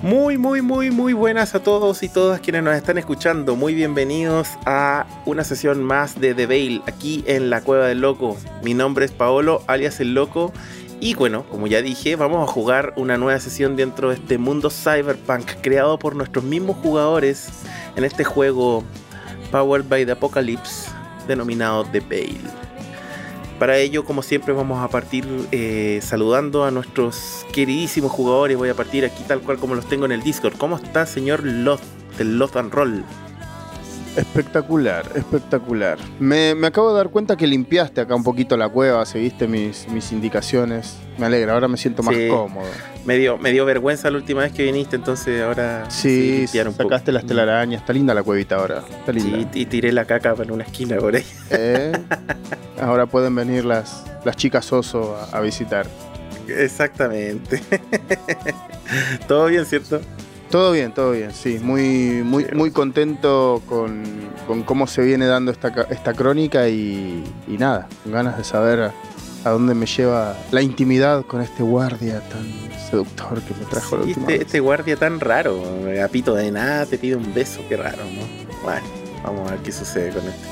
Muy, muy, muy, muy buenas a todos y todas quienes nos están escuchando. Muy bienvenidos a una sesión más de The Veil aquí en la Cueva del Loco. Mi nombre es Paolo, alias El Loco. Y bueno, como ya dije, vamos a jugar una nueva sesión dentro de este mundo cyberpunk creado por nuestros mismos jugadores en este juego Powered by the Apocalypse denominado The Veil. Para ello, como siempre, vamos a partir eh, saludando a nuestros queridísimos jugadores. Voy a partir aquí tal cual como los tengo en el Discord. ¿Cómo está, señor Loth, del Loth and Roll? Espectacular, espectacular. Me, acabo de dar cuenta que limpiaste acá un poquito la cueva, seguiste mis, mis indicaciones. Me alegra, ahora me siento más cómodo. Me dio, me dio vergüenza la última vez que viniste, entonces ahora sí, sí sacaste las telarañas. Está linda la cuevita ahora. Está linda. Sí, y tiré la caca para una esquina por ahí. ¿Eh? Ahora pueden venir las, las chicas oso a visitar. Exactamente. Todo bien, ¿cierto? Todo bien, todo bien, sí. Muy, muy, muy contento con, cómo se viene dando esta, esta crónica y, nada, con ganas de saber a, dónde me lleva la intimidad con este guardia tan seductor que me trajo la última este, este, guardia tan raro, apito de nada, te pide un beso, qué raro, ¿no? Bueno, vamos a ver qué sucede con este.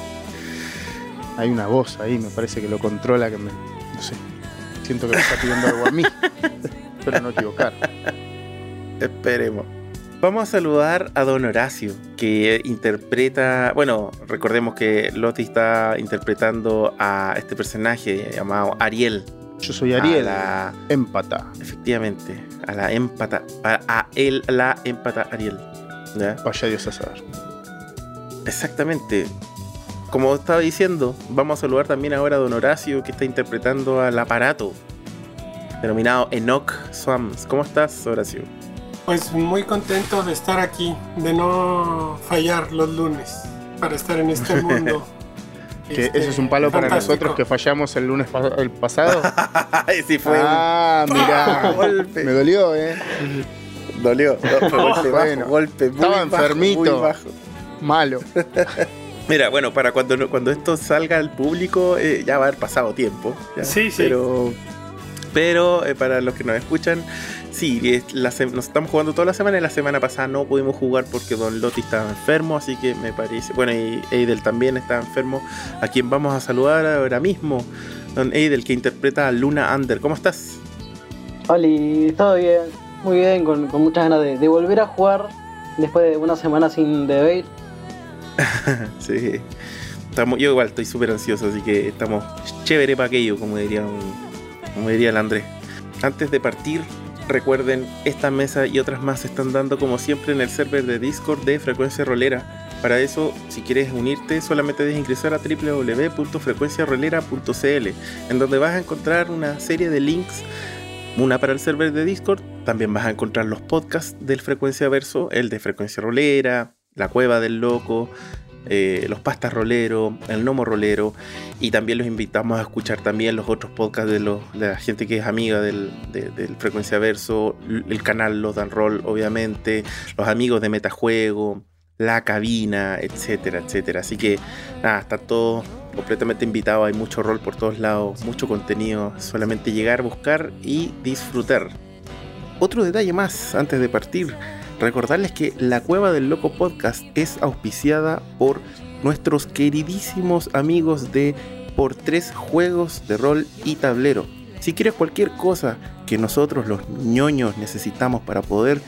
Hay una voz ahí, me parece que lo controla, que me. No sé. Siento que me está pidiendo algo a mí. Espero no equivocar. Esperemos. Vamos a saludar a Don Horacio, que interpreta, bueno, recordemos que Loti está interpretando a este personaje llamado Ariel. Yo soy Ariel, la empata. Efectivamente, a la empata, a, él la empata Ariel. Vaya Dios a saber. Exactamente. Como estaba diciendo, vamos a saludar también ahora a Don Horacio, que está interpretando al aparato, denominado Enoch Swams. ¿Cómo estás, Horacio? Pues muy contento de estar aquí, de no fallar los lunes para estar en este mundo. que eso es un palo para nosotros que fallamos el lunes el pasado. sí fue. Ah, mira, me dolió, eh. Dolió, golpe, bueno, golpe Estaba enfermito, malo. Mira, bueno, para cuando, cuando esto salga al público eh, ya va a haber pasado tiempo. Sí, sí. Pero, pero eh, para los que nos escuchan, Sí, nos estamos jugando toda la semana y la semana pasada no pudimos jugar porque Don Lotti estaba enfermo, así que me parece. Bueno, y Eidel también está enfermo, a quien vamos a saludar ahora mismo. Don Eidel, que interpreta a Luna Under. ¿Cómo estás? Hola, todo bien, muy bien, con, muchas ganas de, volver a jugar después de una semana sin deber. sí, estamos, yo igual estoy súper ansioso, así que estamos chévere para aquello, como diría, como diría el Andrés. Antes de partir, Recuerden, esta mesa y otras más se están dando como siempre en el server de Discord de Frecuencia Rolera. Para eso, si quieres unirte, solamente debes ingresar a www.frecuenciarolera.cl, en donde vas a encontrar una serie de links, una para el server de Discord, también vas a encontrar los podcasts del Frecuencia Verso, el de Frecuencia Rolera, La Cueva del Loco, eh, los pastas rolero, el gnomo rolero y también los invitamos a escuchar también los otros podcasts de, de la gente que es amiga del, Frecuencia Verso, el canal Los Dan Roll obviamente, los amigos de Metajuego, la cabina, etcétera, etcétera. Así que nada, está todo completamente invitado, hay mucho rol por todos lados, mucho contenido, solamente llegar, buscar y disfrutar. Otro detalle más antes de partir Recordarles que la Cueva del Loco Podcast es auspiciada por nuestros queridísimos amigos de Por Tres Juegos de Rol y Tablero. Si quieres cualquier cosa que nosotros los ñoños necesitamos para poder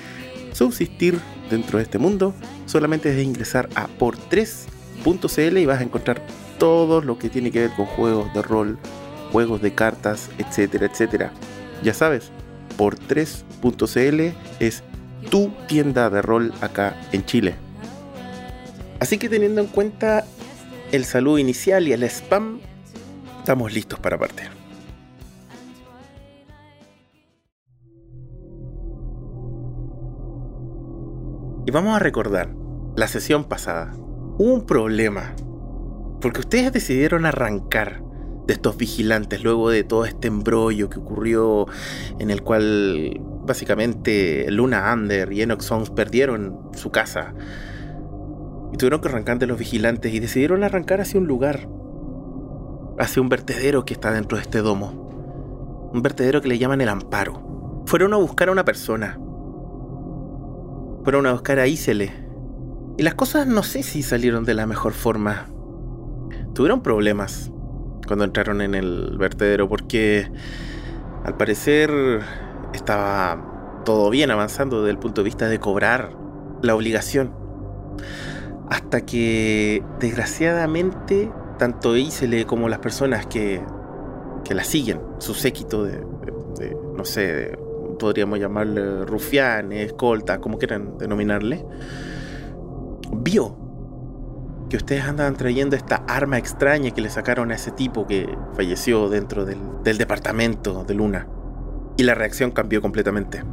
subsistir dentro de este mundo, solamente es ingresar a por3.cl y vas a encontrar todo lo que tiene que ver con juegos de rol, juegos de cartas, etcétera, etcétera. Ya sabes, por3.cl es tu tienda de rol acá en Chile. Así que teniendo en cuenta el saludo inicial y el spam, estamos listos para partir. Y vamos a recordar la sesión pasada. Hubo un problema. Porque ustedes decidieron arrancar de estos vigilantes luego de todo este embrollo que ocurrió en el cual básicamente Luna Under y Enoch Songs perdieron su casa y tuvieron que arrancar de los vigilantes y decidieron arrancar hacia un lugar, hacia un vertedero que está dentro de este domo. Un vertedero que le llaman el Amparo. Fueron a buscar a una persona. Fueron a buscar a Isele. Y las cosas no sé si salieron de la mejor forma. Tuvieron problemas cuando entraron en el vertedero porque al parecer estaba todo bien avanzando desde el punto de vista de cobrar la obligación. Hasta que desgraciadamente tanto Isele como las personas que, que la siguen, su séquito de, no sé, podríamos llamarle rufianes, escolta, como quieran denominarle, vio que ustedes andaban trayendo esta arma extraña que le sacaron a ese tipo que falleció dentro del, del departamento de Luna. Y la reacción cambió completamente.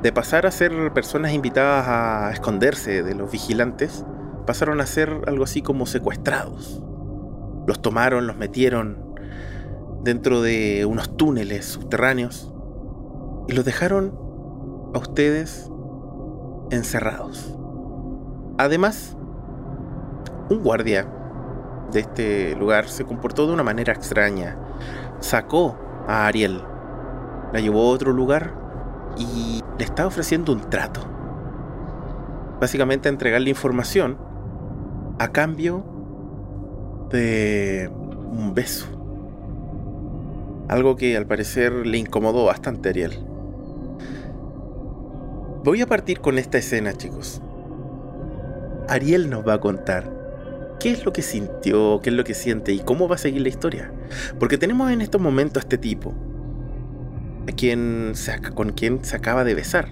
De pasar a ser personas invitadas a esconderse de los vigilantes, pasaron a ser algo así como secuestrados. Los tomaron, los metieron dentro de unos túneles subterráneos y los dejaron a ustedes encerrados. Además, un guardia de este lugar se comportó de una manera extraña. Sacó a Ariel, la llevó a otro lugar y le estaba ofreciendo un trato. Básicamente entregarle información a cambio de un beso. Algo que al parecer le incomodó bastante a Ariel. Voy a partir con esta escena, chicos. Ariel nos va a contar qué es lo que sintió, qué es lo que siente y cómo va a seguir la historia. Porque tenemos en estos momentos a este tipo, a quien con quien se acaba de besar.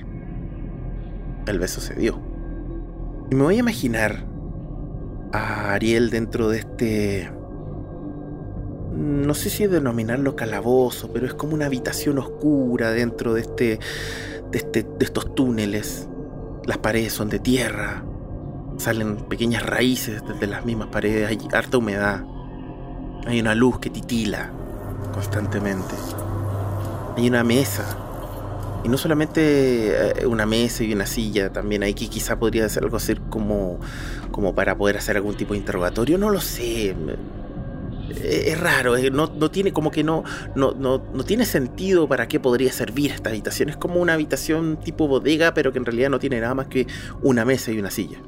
El beso se dio. Y me voy a imaginar a Ariel dentro de este... No sé si denominarlo calabozo, pero es como una habitación oscura dentro de este, de, este, de estos túneles. Las paredes son de tierra, Salen pequeñas raíces desde las mismas paredes, hay harta humedad. Hay una luz que titila constantemente. Hay una mesa. Y no solamente eh, una mesa y una silla, también hay que quizá podría ser algo así como, como para poder hacer algún tipo de interrogatorio, no lo sé. Es raro, no, no tiene como que no, no, no, no tiene sentido para qué podría servir esta habitación. Es como una habitación tipo bodega, pero que en realidad no tiene nada más que una mesa y una silla.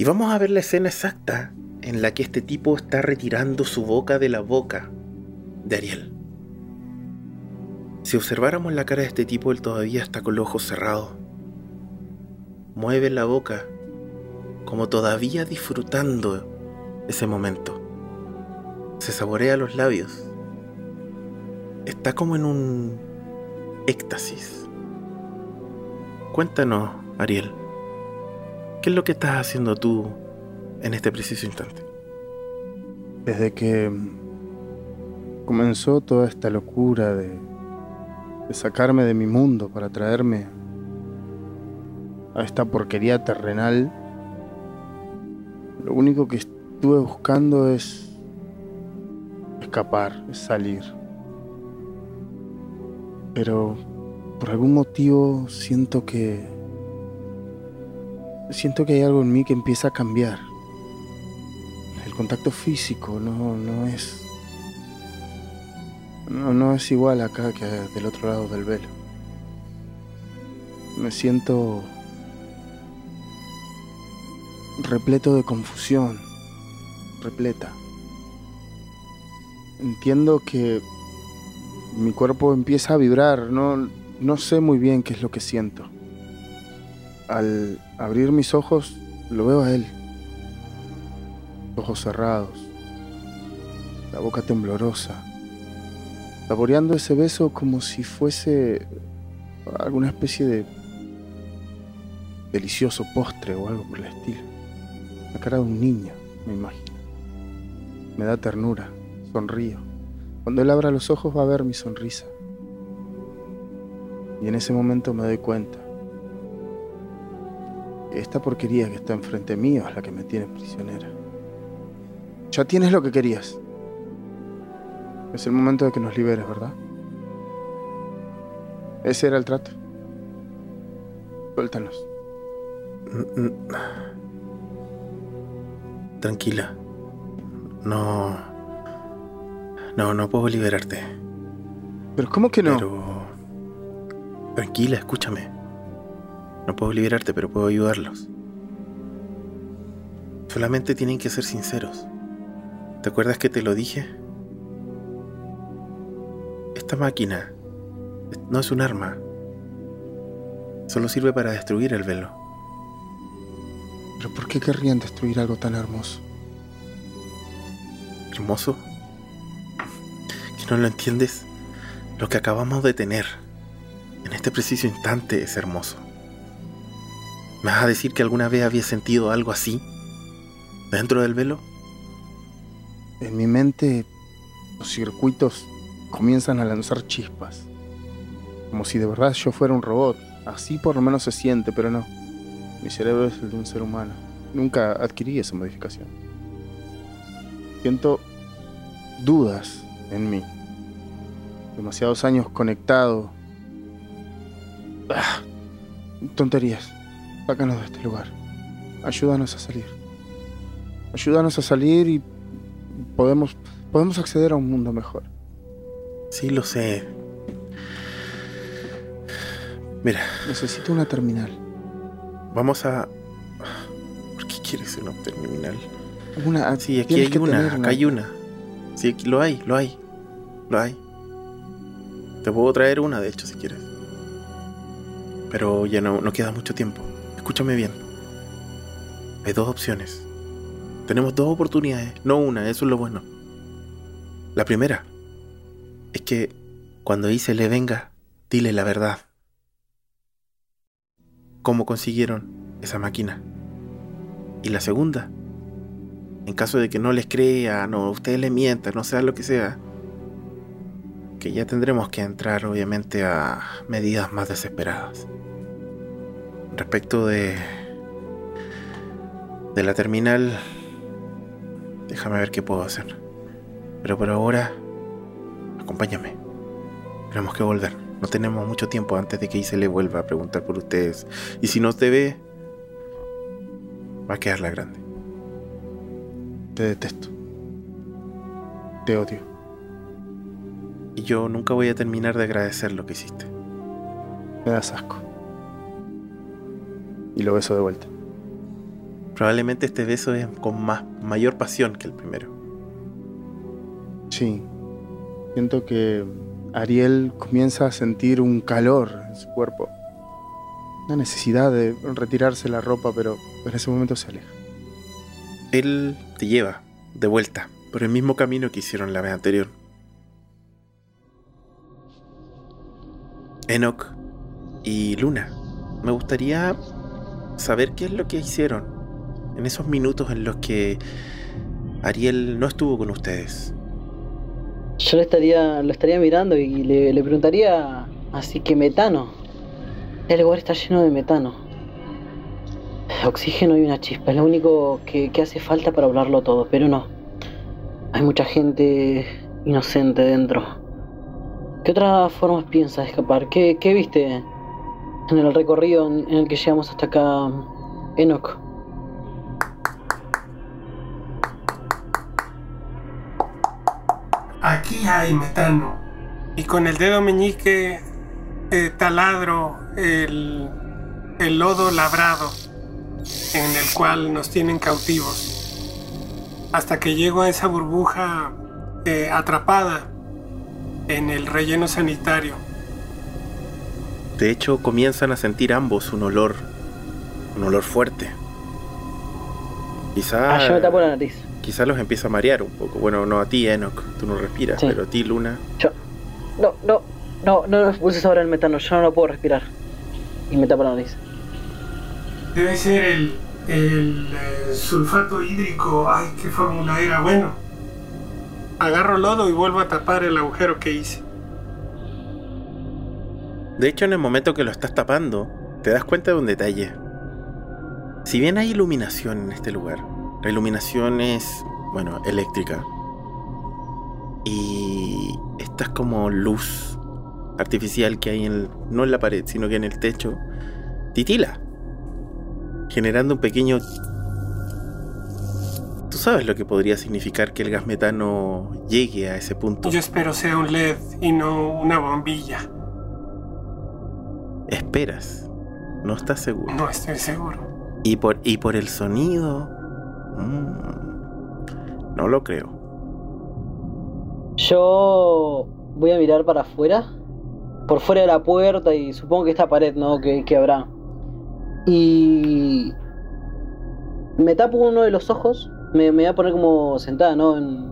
Y vamos a ver la escena exacta en la que este tipo está retirando su boca de la boca de Ariel. Si observáramos la cara de este tipo, él todavía está con los ojos cerrados. Mueve la boca, como todavía disfrutando ese momento. Se saborea los labios. Está como en un éxtasis. Cuéntanos, Ariel. ¿Qué es lo que estás haciendo tú en este preciso instante? Desde que comenzó toda esta locura de, sacarme de mi mundo para traerme a esta porquería terrenal, lo único que estuve buscando es escapar, es salir. Pero por algún motivo siento que siento que hay algo en mí que empieza a cambiar. El contacto físico no, no es. No, no es igual acá que del otro lado del velo. Me siento repleto de confusión, repleta. Entiendo que mi cuerpo empieza a vibrar, no, no sé muy bien qué es lo que siento. Al abrir mis ojos, lo veo a él. Ojos cerrados, la boca temblorosa, saboreando ese beso como si fuese alguna especie de delicioso postre o algo por el estilo. La cara de un niño, me imagino. Me da ternura, sonrío. Cuando él abra los ojos va a ver mi sonrisa. Y en ese momento me doy cuenta esta porquería que está enfrente mío es la que me tiene prisionera. Ya tienes lo que querías. Es el momento de que nos liberes, ¿verdad? Ese era el trato. Suéltanos. Tranquila. No. No, no puedo liberarte. Pero ¿cómo que no? Pero... Tranquila, escúchame. No puedo liberarte, pero puedo ayudarlos. Solamente tienen que ser sinceros. ¿Te acuerdas que te lo dije? Esta máquina no es un arma. Solo sirve para destruir el velo. ¿Pero por qué querrían destruir algo tan hermoso? ¿Hermoso? ¿Que no lo entiendes? Lo que acabamos de tener en este preciso instante es hermoso. ¿Me vas a decir que alguna vez había sentido algo así? ¿Dentro del velo? En mi mente, los circuitos comienzan a lanzar chispas. Como si de verdad yo fuera un robot. Así por lo menos se siente, pero no. Mi cerebro es el de un ser humano. Nunca adquirí esa modificación. Siento dudas en mí. Demasiados años conectado. Ah, tonterías. Sácanos de este lugar. Ayúdanos a salir. Ayúdanos a salir y podemos, podemos acceder a un mundo mejor. Sí, lo sé. Mira. Necesito una terminal. Vamos a. ¿Por qué quieres una terminal? Una, sí, aquí hay una, acá hay una. Sí, aquí lo hay, lo hay. Lo hay. Te puedo traer una, de hecho, si quieres. Pero ya no, no queda mucho tiempo. Escúchame bien. Hay dos opciones. Tenemos dos oportunidades, no una, eso es lo bueno. La primera es que cuando Ise le venga, dile la verdad. ¿Cómo consiguieron esa máquina? Y la segunda, en caso de que no les crea, no, ustedes le mientan, no sea lo que sea, que ya tendremos que entrar obviamente a medidas más desesperadas. Respecto de de la terminal, déjame ver qué puedo hacer. Pero por ahora, acompáñame. Tenemos que volver. No tenemos mucho tiempo antes de que se le vuelva a preguntar por ustedes. Y si no te ve, va a quedar la grande. Te detesto. Te odio. Y yo nunca voy a terminar de agradecer lo que hiciste. Me das asco y lo beso de vuelta. Probablemente este beso es con más, mayor pasión que el primero. Sí. Siento que Ariel comienza a sentir un calor en su cuerpo. Una necesidad de retirarse la ropa, pero en ese momento se aleja. Él te lleva de vuelta por el mismo camino que hicieron la vez anterior. Enoch y Luna, me gustaría saber qué es lo que hicieron en esos minutos en los que Ariel no estuvo con ustedes. Yo lo estaría, lo estaría mirando y le, preguntaría, así que metano. El lugar está lleno de metano. Oxígeno y una chispa, es lo único que, hace falta para hablarlo todo, pero no. Hay mucha gente inocente dentro. ¿Qué otras formas piensas escapar? ¿Qué, qué viste en el recorrido en, el que llegamos hasta acá, Enoch. Aquí hay metano. Y con el dedo meñique eh, taladro el, el lodo labrado en el cual nos tienen cautivos. Hasta que llego a esa burbuja eh, atrapada en el relleno sanitario de hecho, comienzan a sentir ambos un olor, un olor fuerte. Quizá. Ah, yo me tapo la nariz. Quizá los empieza a marear un poco. Bueno, no a ti, Enoch, tú no respiras, pero a ti, Luna. Yo. No, no, no, no no pulses ahora el metano, yo no lo puedo respirar. Y me tapo la nariz. Debe ser el, el eh, sulfato hídrico. Ay, qué fórmula era. Bueno, agarro lodo y vuelvo a tapar el agujero que hice. De hecho, en el momento que lo estás tapando, te das cuenta de un detalle. Si bien hay iluminación en este lugar, la iluminación es, bueno, eléctrica. Y esta es como luz artificial que hay en, no en la pared, sino que en el techo, titila, generando un pequeño... Tú sabes lo que podría significar que el gas metano llegue a ese punto. Yo espero sea un LED y no una bombilla. Esperas. No estás seguro. No estoy seguro. Y por, y por el sonido... mm, no lo creo. Yo voy a mirar para afuera, por fuera de la puerta y supongo que esta pared, ¿no? Que, que habrá. Y me tapo uno de los ojos, me, me voy a poner como sentada, ¿no? En-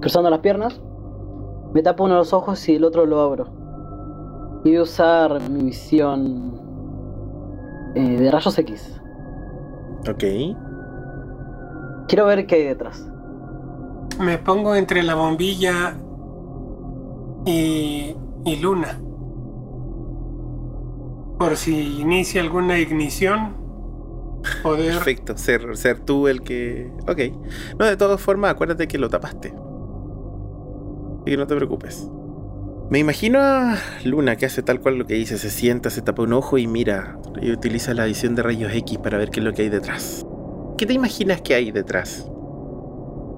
cruzando las piernas. Me tapo uno de los ojos y el otro lo abro. Y voy a usar mi visión eh, de rayos X. Ok. Quiero ver qué hay detrás. Me pongo entre la bombilla y, y Luna. Por si inicia alguna ignición, poder... Perfecto. Ser, ser tú el que... Ok. No, de todas formas, acuérdate que lo tapaste. Así que no te preocupes. Me imagino a Luna que hace tal cual lo que dice. Se sienta, se tapa un ojo y mira. Y utiliza la visión de rayos X para ver qué es lo que hay detrás. ¿Qué te imaginas que hay detrás?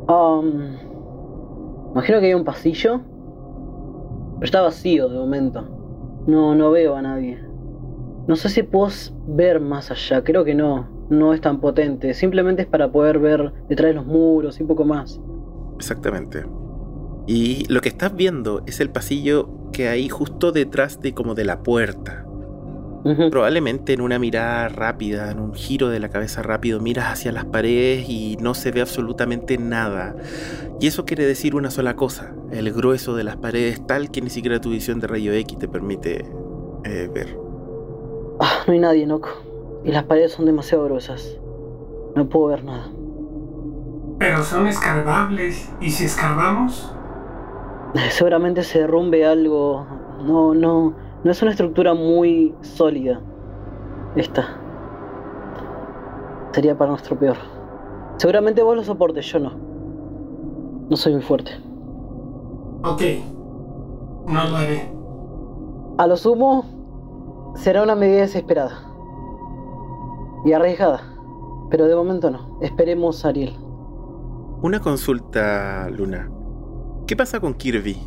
Um, imagino que hay un pasillo. Pero está vacío de momento. No, no veo a nadie. No sé si puedo ver más allá. Creo que no. No es tan potente. Simplemente es para poder ver detrás de los muros y un poco más. Exactamente. Y lo que estás viendo es el pasillo que hay justo detrás de como de la puerta. Probablemente en una mirada rápida, en un giro de la cabeza rápido, miras hacia las paredes y no se ve absolutamente nada. Y eso quiere decir una sola cosa, el grueso de las paredes tal que ni siquiera tu visión de rayo X te permite eh, ver. Ah, no hay nadie, Noco. Y las paredes son demasiado gruesas. No puedo ver nada. Pero son escarbables. ¿Y si escarbamos? Seguramente se derrumbe algo. No, no. No es una estructura muy sólida. Esta. Sería para nuestro peor. Seguramente vos lo soportes, yo no. No soy muy fuerte. Ok. No lo haré. A lo sumo, será una medida desesperada. Y arriesgada. Pero de momento no. Esperemos a Ariel. Una consulta, Luna. ¿Qué pasa con Kirby?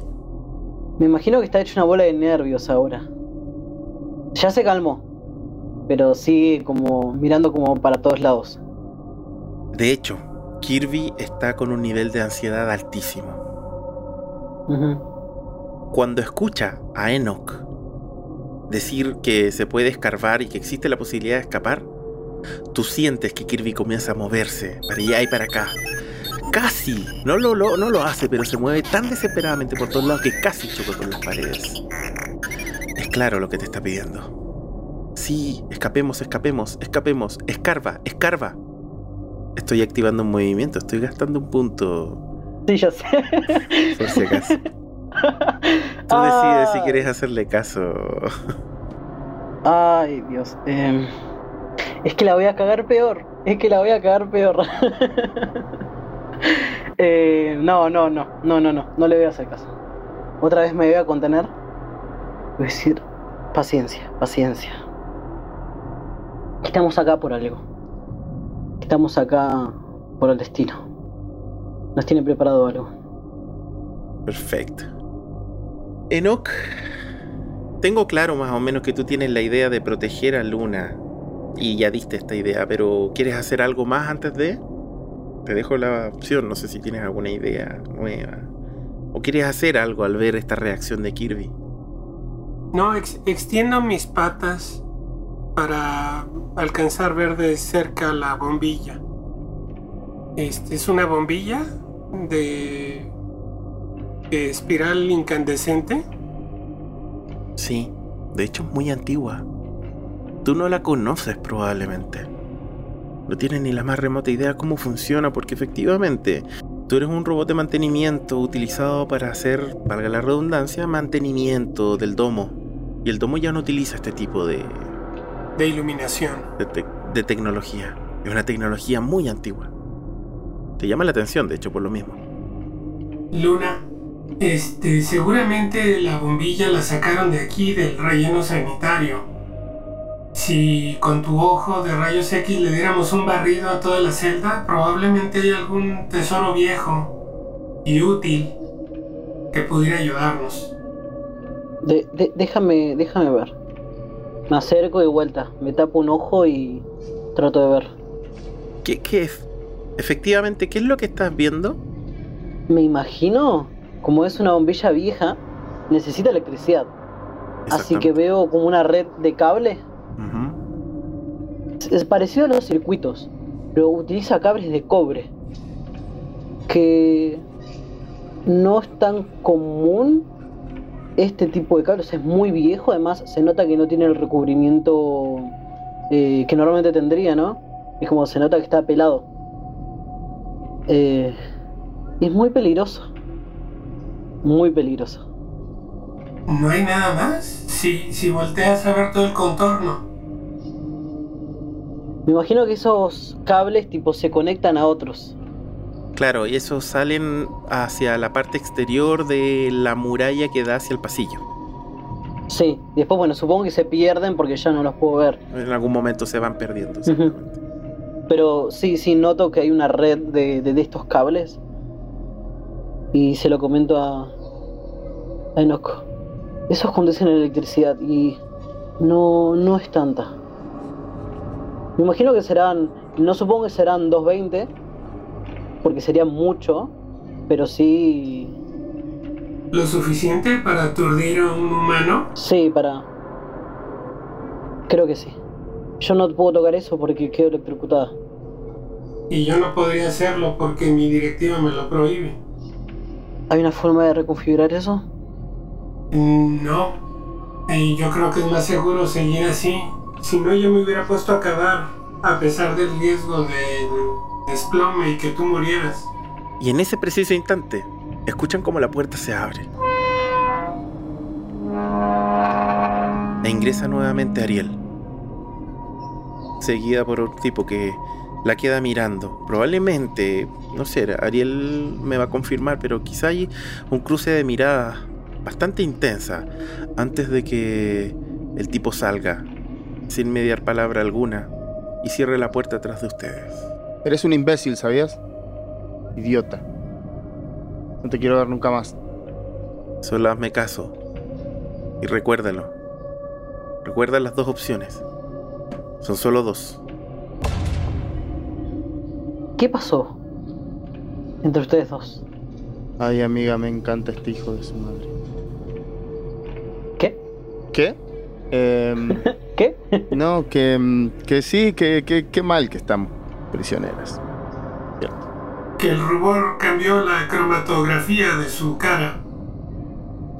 Me imagino que está hecho una bola de nervios ahora. Ya se calmó. Pero sigue como mirando como para todos lados. De hecho, Kirby está con un nivel de ansiedad altísimo. Cuando escucha a Enoch decir que se puede escarbar y que existe la posibilidad de escapar, tú sientes que Kirby comienza a moverse para allá y para acá. Casi, no lo, lo- no lo hace, pero se mueve tan desesperadamente por todos lados que casi choca con las paredes. Es claro lo que te está pidiendo. Sí, escapemos, escapemos, escapemos, escarba, escarba. Estoy activando un movimiento, estoy gastando un punto, Sí, ya sé. por si acaso. Tú decides si quieres hacerle caso. Ay, Dios. em, es que la voy a cagar peor. Es que la voy a cagar peor. Eh, no, no, no. No, no, no. No le voy a hacer caso. Otra vez me voy a contener. Decir, paciencia, paciencia. Estamos acá por algo. Estamos acá por el destino. Nos tiene preparado algo. Perfecto. Enoch, tengo claro más o menos que tú tienes la idea de proteger a Luna. Y ya diste esta idea, pero ¿quieres hacer algo más antes de? Te dejo la opción, no sé si tienes alguna idea nueva. ¿O quieres hacer algo al ver esta reacción de Kirby? No, ex- extiendo mis patas para alcanzar ver de cerca la bombilla. Este es una bombilla de, de espiral incandescente. Sí, de hecho es muy antigua. Tú no la conoces probablemente. No tienes ni la más remota idea cómo funciona porque efectivamente tú eres un robot de mantenimiento utilizado para hacer, valga la redundancia, mantenimiento del domo. Y el domo ya no utiliza este tipo de, de iluminación. de, te- de tecnología. Es una tecnología muy antigua. Te llama la atención, de hecho, por lo mismo. Luna, este, seguramente la bombilla la sacaron de aquí del relleno sanitario. Si con tu ojo de rayos X le diéramos un barrido a toda la celda, probablemente hay algún tesoro viejo y útil que pudiera ayudarnos. De- de- déjame, déjame ver. Me acerco de vuelta, me tapo un ojo y trato de ver. ¿Qué, qué es? Efectivamente, ¿qué es lo que estás viendo? Me imagino, como es una bombilla vieja, necesita electricidad. Así que veo como una red de cable. Es- parecido a los circuitos, pero utiliza cables de cobre. Que no es tan común este tipo de cables. Es muy viejo, además se nota que no tiene el recubrimiento eh, que normalmente tendría, ¿no? Es como se nota que está pelado. Eh, es muy peligroso. Muy peligroso. ¿No hay nada más? Si, si volteas a ver todo el contorno. Me imagino que esos cables tipo se conectan a otros. Claro, y esos salen hacia la parte exterior de la muralla que da hacia el pasillo. Sí, y después bueno, supongo que se pierden porque ya no los puedo ver. En algún momento se van perdiendo. Pero sí, sí, noto que hay una red de, de- de estos cables. Y se lo comento a, a Enoch. Esos conducen electricidad y no, no es tanta. Me imagino que serán, no supongo que serán 220, porque sería mucho, pero sí, ¿Lo suficiente para aturdir a un humano? sí, para... Creo que sí. Yo no puedo tocar eso porque quedo electrocutada. Y yo no podría hacerlo porque mi directiva me lo prohíbe. ¿Hay una forma de reconfigurar eso? No. Y yo creo que es más seguro seguir así. Si no, yo me hubiera puesto a cavar, a pesar del riesgo de desplome y que tú murieras. Y en ese preciso instante, escuchan como la puerta se abre. E ingresa nuevamente Ariel. Seguida por un tipo que la queda mirando. Probablemente, no sé, Ariel me va a confirmar, pero quizá hay un cruce de miradas bastante intensa antes de que el tipo salga, sin mediar palabra alguna, y cierre la puerta atrás de ustedes. Eres un imbécil, ¿sabías? Idiota. No te quiero ver nunca más. Solo hazme caso. Y recuérdalo. Recuerda las dos opciones. Son solo dos. ¿Qué pasó entre ustedes dos? Ay, amiga, me encanta este hijo de su madre. ¿Qué? ¿Qué? Em, ¿Qué? no, que, mm, que sí, que, que, que mal que estamos prisioneras. Que el rubor cambió la cromatografía de su cara.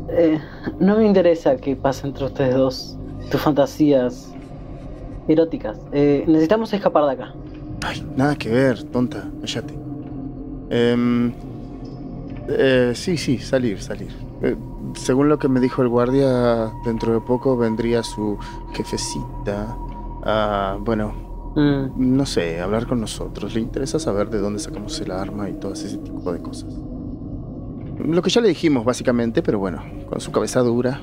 Eh, no me interesa qué pasa entre ustedes dos. Tus fantasías eróticas. Eh, necesitamos escapar de acá. Ay, nada que ver, tonta, cállate. Em, eh, sí, sí, salir, salir. Según lo que me dijo el guardia, dentro de poco vendría su jefecita. a, bueno, Mm, no sé, hablar con nosotros. Le interesa saber de dónde sacamos el arma y todo ese tipo de cosas. Lo que ya le dijimos, básicamente, pero bueno, con su cabeza dura,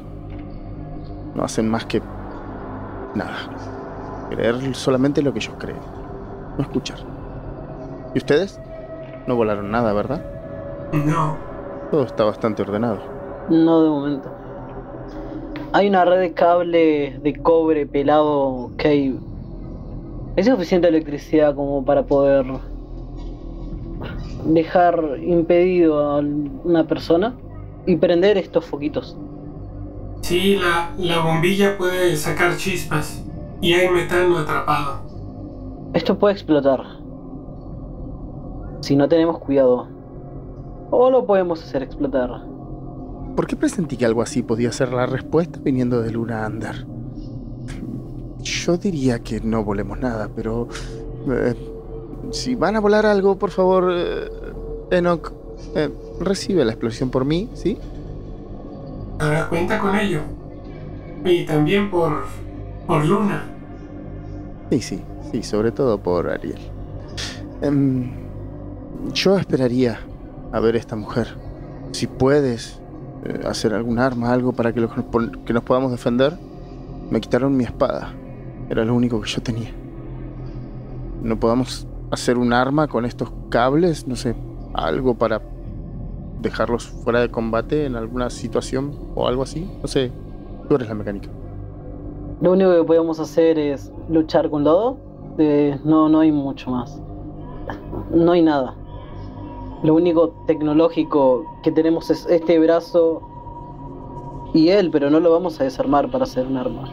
no hacen más que nada. Creer solamente lo que ellos creen, no escuchar. ¿Y ustedes? No volaron nada, ¿verdad? No. Todo está bastante ordenado. No de momento. Hay una red de cable de cobre pelado que hay. ¿Es suficiente electricidad como para poder dejar impedido a una persona y prender estos foquitos? Sí, la, la bombilla puede sacar chispas. Y hay metano atrapado. Esto puede explotar. Si no tenemos cuidado. O lo podemos hacer explotar. ¿Por qué presentí que algo así podía ser la respuesta viniendo de Luna Andar? Yo diría que no volemos nada, pero... eh, si van a volar algo, por favor, eh, Enoch, eh, recibe la explosión por mí, ¿sí? Ahora cuenta con ello. Y también por, por Luna. Sí, sí, sí, sobre todo por Ariel. Em, yo esperaría a ver esta mujer. Si puedes eh, hacer algún arma, algo para que, lo- que nos podamos defender. Me quitaron mi espada. Era lo único que yo tenía. ¿No podamos hacer un arma con estos cables? No sé, algo para dejarlos fuera de combate en alguna situación o algo así. No sé, tú eres la mecánica. Lo único que podemos hacer es luchar con lodo. Eh, no, no hay mucho más. No hay nada. Lo único tecnológico que tenemos es este brazo y él, pero no lo vamos a desarmar para hacer un arma.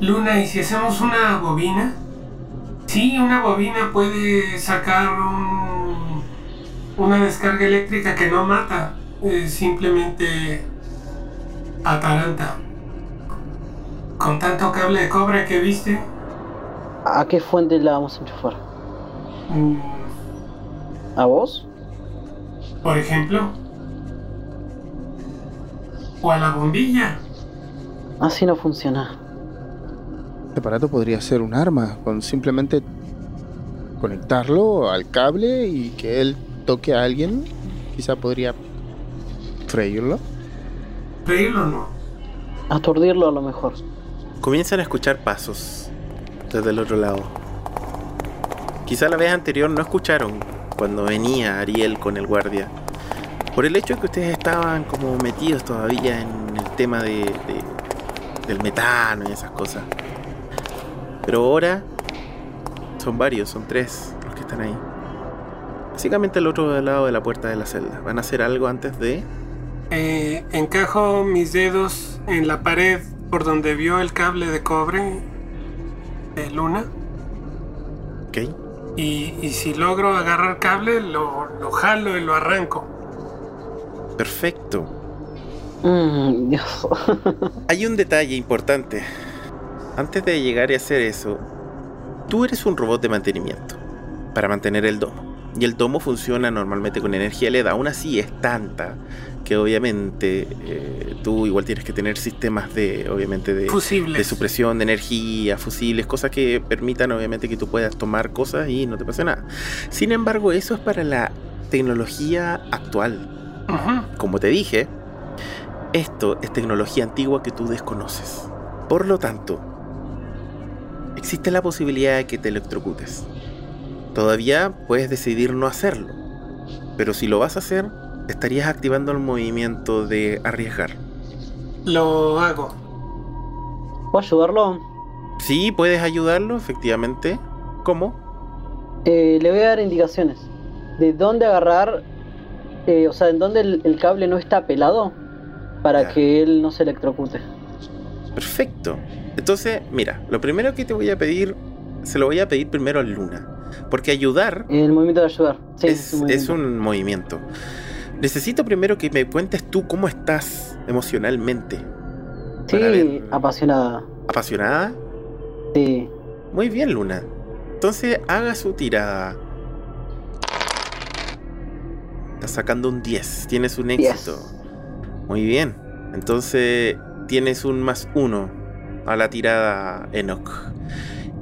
Luna, ¿y si hacemos una bobina? Sí, una bobina puede sacar un- una descarga eléctrica que no mata, eh, simplemente ataranta. Con tanto cable de cobre que viste, ¿A qué fuente la vamos a enchufar? mm, ¿A vos? por ejemplo, o a la bombilla. Así no funciona. Este aparato podría ser un arma, con simplemente conectarlo al cable y que él toque a alguien. Quizá podría freírlo. Reírlo no. Aturdirlo a lo mejor. Comienzan a escuchar pasos desde el otro lado. Quizá la vez anterior no escucharon cuando venía Ariel con el guardia. Por el hecho de que ustedes estaban como metidos todavía en el tema de, de- del metano y esas cosas. Pero ahora son varios, son tres los que están ahí. Básicamente al otro lado de la puerta de la celda. Van a hacer algo antes de... Eh, encajo mis dedos en la pared por donde vio el cable de cobre de Luna. ¿Ok? Y, y si logro agarrar cable, lo, lo jalo y lo arranco. Perfecto. Mm, Dios. Hay un detalle importante. Antes de llegar y hacer eso, tú eres un robot de mantenimiento para mantener el domo. Y el domo funciona normalmente con energía LED, aún así es tanta que obviamente eh, tú igual tienes que tener sistemas de, obviamente, de, de supresión de energía, fusibles, cosas que permitan obviamente que tú puedas tomar cosas y no te pase nada. Sin embargo, eso es para la tecnología actual. Como te dije, esto es tecnología antigua que tú desconoces. Por lo tanto, existe la posibilidad de que te electrocutes. Todavía puedes decidir no hacerlo, pero si lo vas a hacer, estarías activando el movimiento de arriesgar. Lo hago. ¿Puedo ayudarlo? Sí, puedes ayudarlo, efectivamente. ¿Cómo? Eh, le voy a dar indicaciones. De dónde agarrar, eh, o sea, en dónde el, el cable no está pelado para Ya. que él no se electrocute. Perfecto. Entonces, mira, lo primero que te voy a pedir, se lo voy a pedir primero a Luna. Porque ayudar El movimiento de ayudar. Sí, es, un es movimiento. un movimiento. Necesito primero que me cuentes tú cómo estás emocionalmente. Sí, ver- apasionada. ¿Apasionada? Sí. Muy bien, Luna. Entonces haga su tirada. Estás sacando un 10. Tienes un éxito. Yes. Muy bien. Entonces tienes un más uno a la tirada Enoch.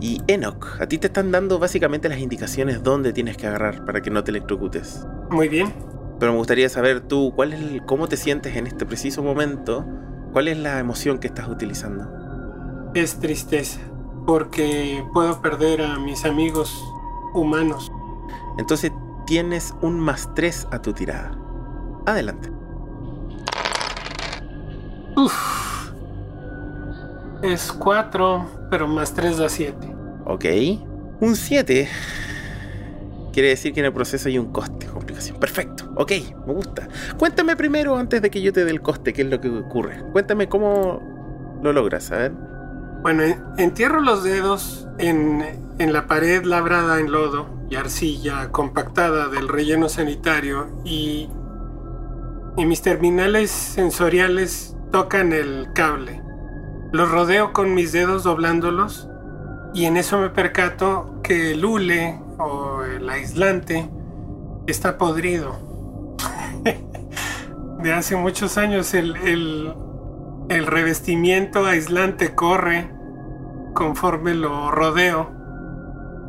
Y Enoch, a ti te están dando básicamente las indicaciones dónde tienes que agarrar para que no te electrocutes. Muy bien. Pero me gustaría saber tú, ¿cuál es el- ¿cómo te sientes en este preciso momento? ¿Cuál es la emoción que estás utilizando? Es tristeza. Porque puedo perder a mis amigos humanos. Entonces tienes un más 3 a tu tirada. Adelante. Uf. Es 4, pero más 3 da 7. Ok. Un 7. Quiere decir que en el proceso hay un coste, complicación. Perfecto. Ok, me gusta. Cuéntame primero, antes de que yo te dé el coste, qué es lo que ocurre. Cuéntame cómo lo logras, a ver. Bueno, en- entierro los dedos en, en la pared labrada en lodo y arcilla compactada del relleno sanitario y, y mis terminales sensoriales tocan el cable. Los rodeo con mis dedos doblándolos y en eso me percato que el hule o el aislante está podrido. De hace muchos años el, el, revestimiento aislante corre conforme lo rodeo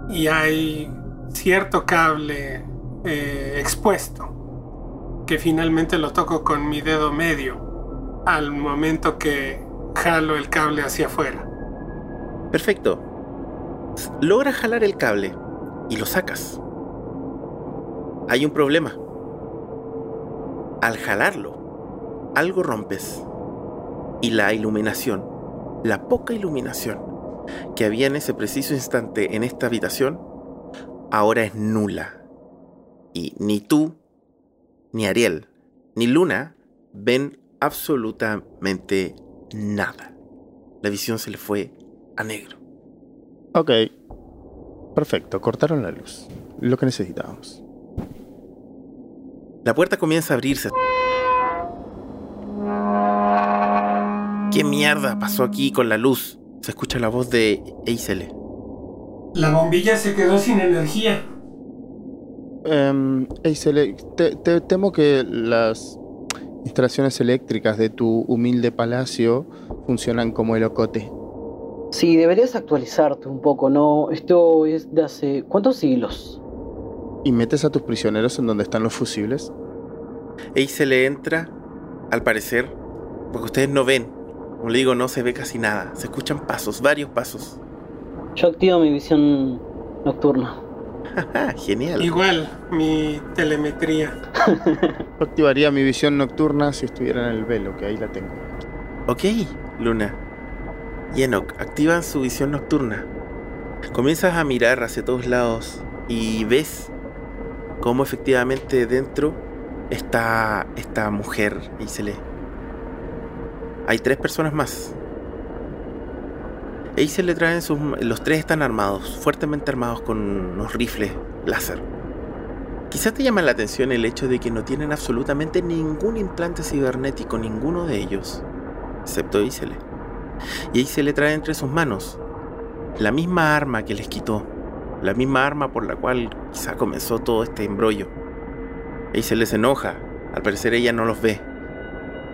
y hay cierto cable eh, expuesto que finalmente lo toco con mi dedo medio al momento que jalo el cable hacia afuera. Perfecto. Logras jalar el cable y lo sacas. Hay un problema. Al jalarlo, algo rompes. Y la iluminación, la poca iluminación que había en ese preciso instante en esta habitación, ahora es nula. Y ni tú, ni Ariel, ni Luna ven absolutamente nada. La visión se le fue a negro. Ok. Perfecto, cortaron la luz. Lo que necesitábamos. La puerta comienza a abrirse. ¿Qué mierda pasó aquí con la luz? Se escucha la voz de Eisele. La bombilla se quedó sin energía. Um, Eisele, te, te- temo que las instalaciones eléctricas de tu humilde palacio funcionan como el ocote. Sí, deberías actualizarte un poco, ¿no? Esto es de hace... ¿Cuántos siglos? ¿Y metes a tus prisioneros en donde están los fusibles? Eisele entra, al parecer, porque ustedes no ven. Como le digo, no se ve casi nada. Se escuchan pasos, varios pasos. Yo activo mi visión nocturna. Genial. Igual, mi telemetría. Yo activaría mi visión nocturna si estuviera en el velo, que ahí la tengo. Ok, Luna. Y Enoch, activan su visión nocturna. Comienzas a mirar hacia todos lados y ves cómo efectivamente dentro está esta mujer, Eisele. Hay tres personas más. Eisele traen sus... Los tres están armados, fuertemente armados con unos rifles láser. Quizás te llama la atención el hecho de que no tienen absolutamente ningún implante cibernético, ninguno de ellos, excepto Eisele. Y Eisele trae entre sus manos la misma arma que les quitó, la misma arma por la cual quizá comenzó todo este embrollo. Eisele se enoja, al parecer ella no los ve,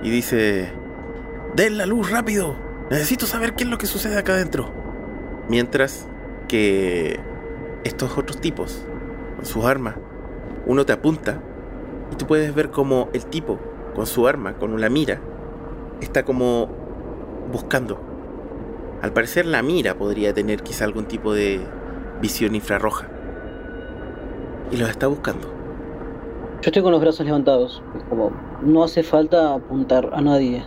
y dice, ¡Den la luz rápido! Necesito saber qué es lo que sucede acá adentro. Mientras que estos otros tipos, con sus armas, uno te apunta y tú puedes ver como el tipo, con su arma, con la mira, está como buscando. Al parecer la mira podría tener quizá algún tipo de visión infrarroja. Y los está buscando. Yo estoy con los brazos levantados. Es como, no hace falta apuntar a nadie.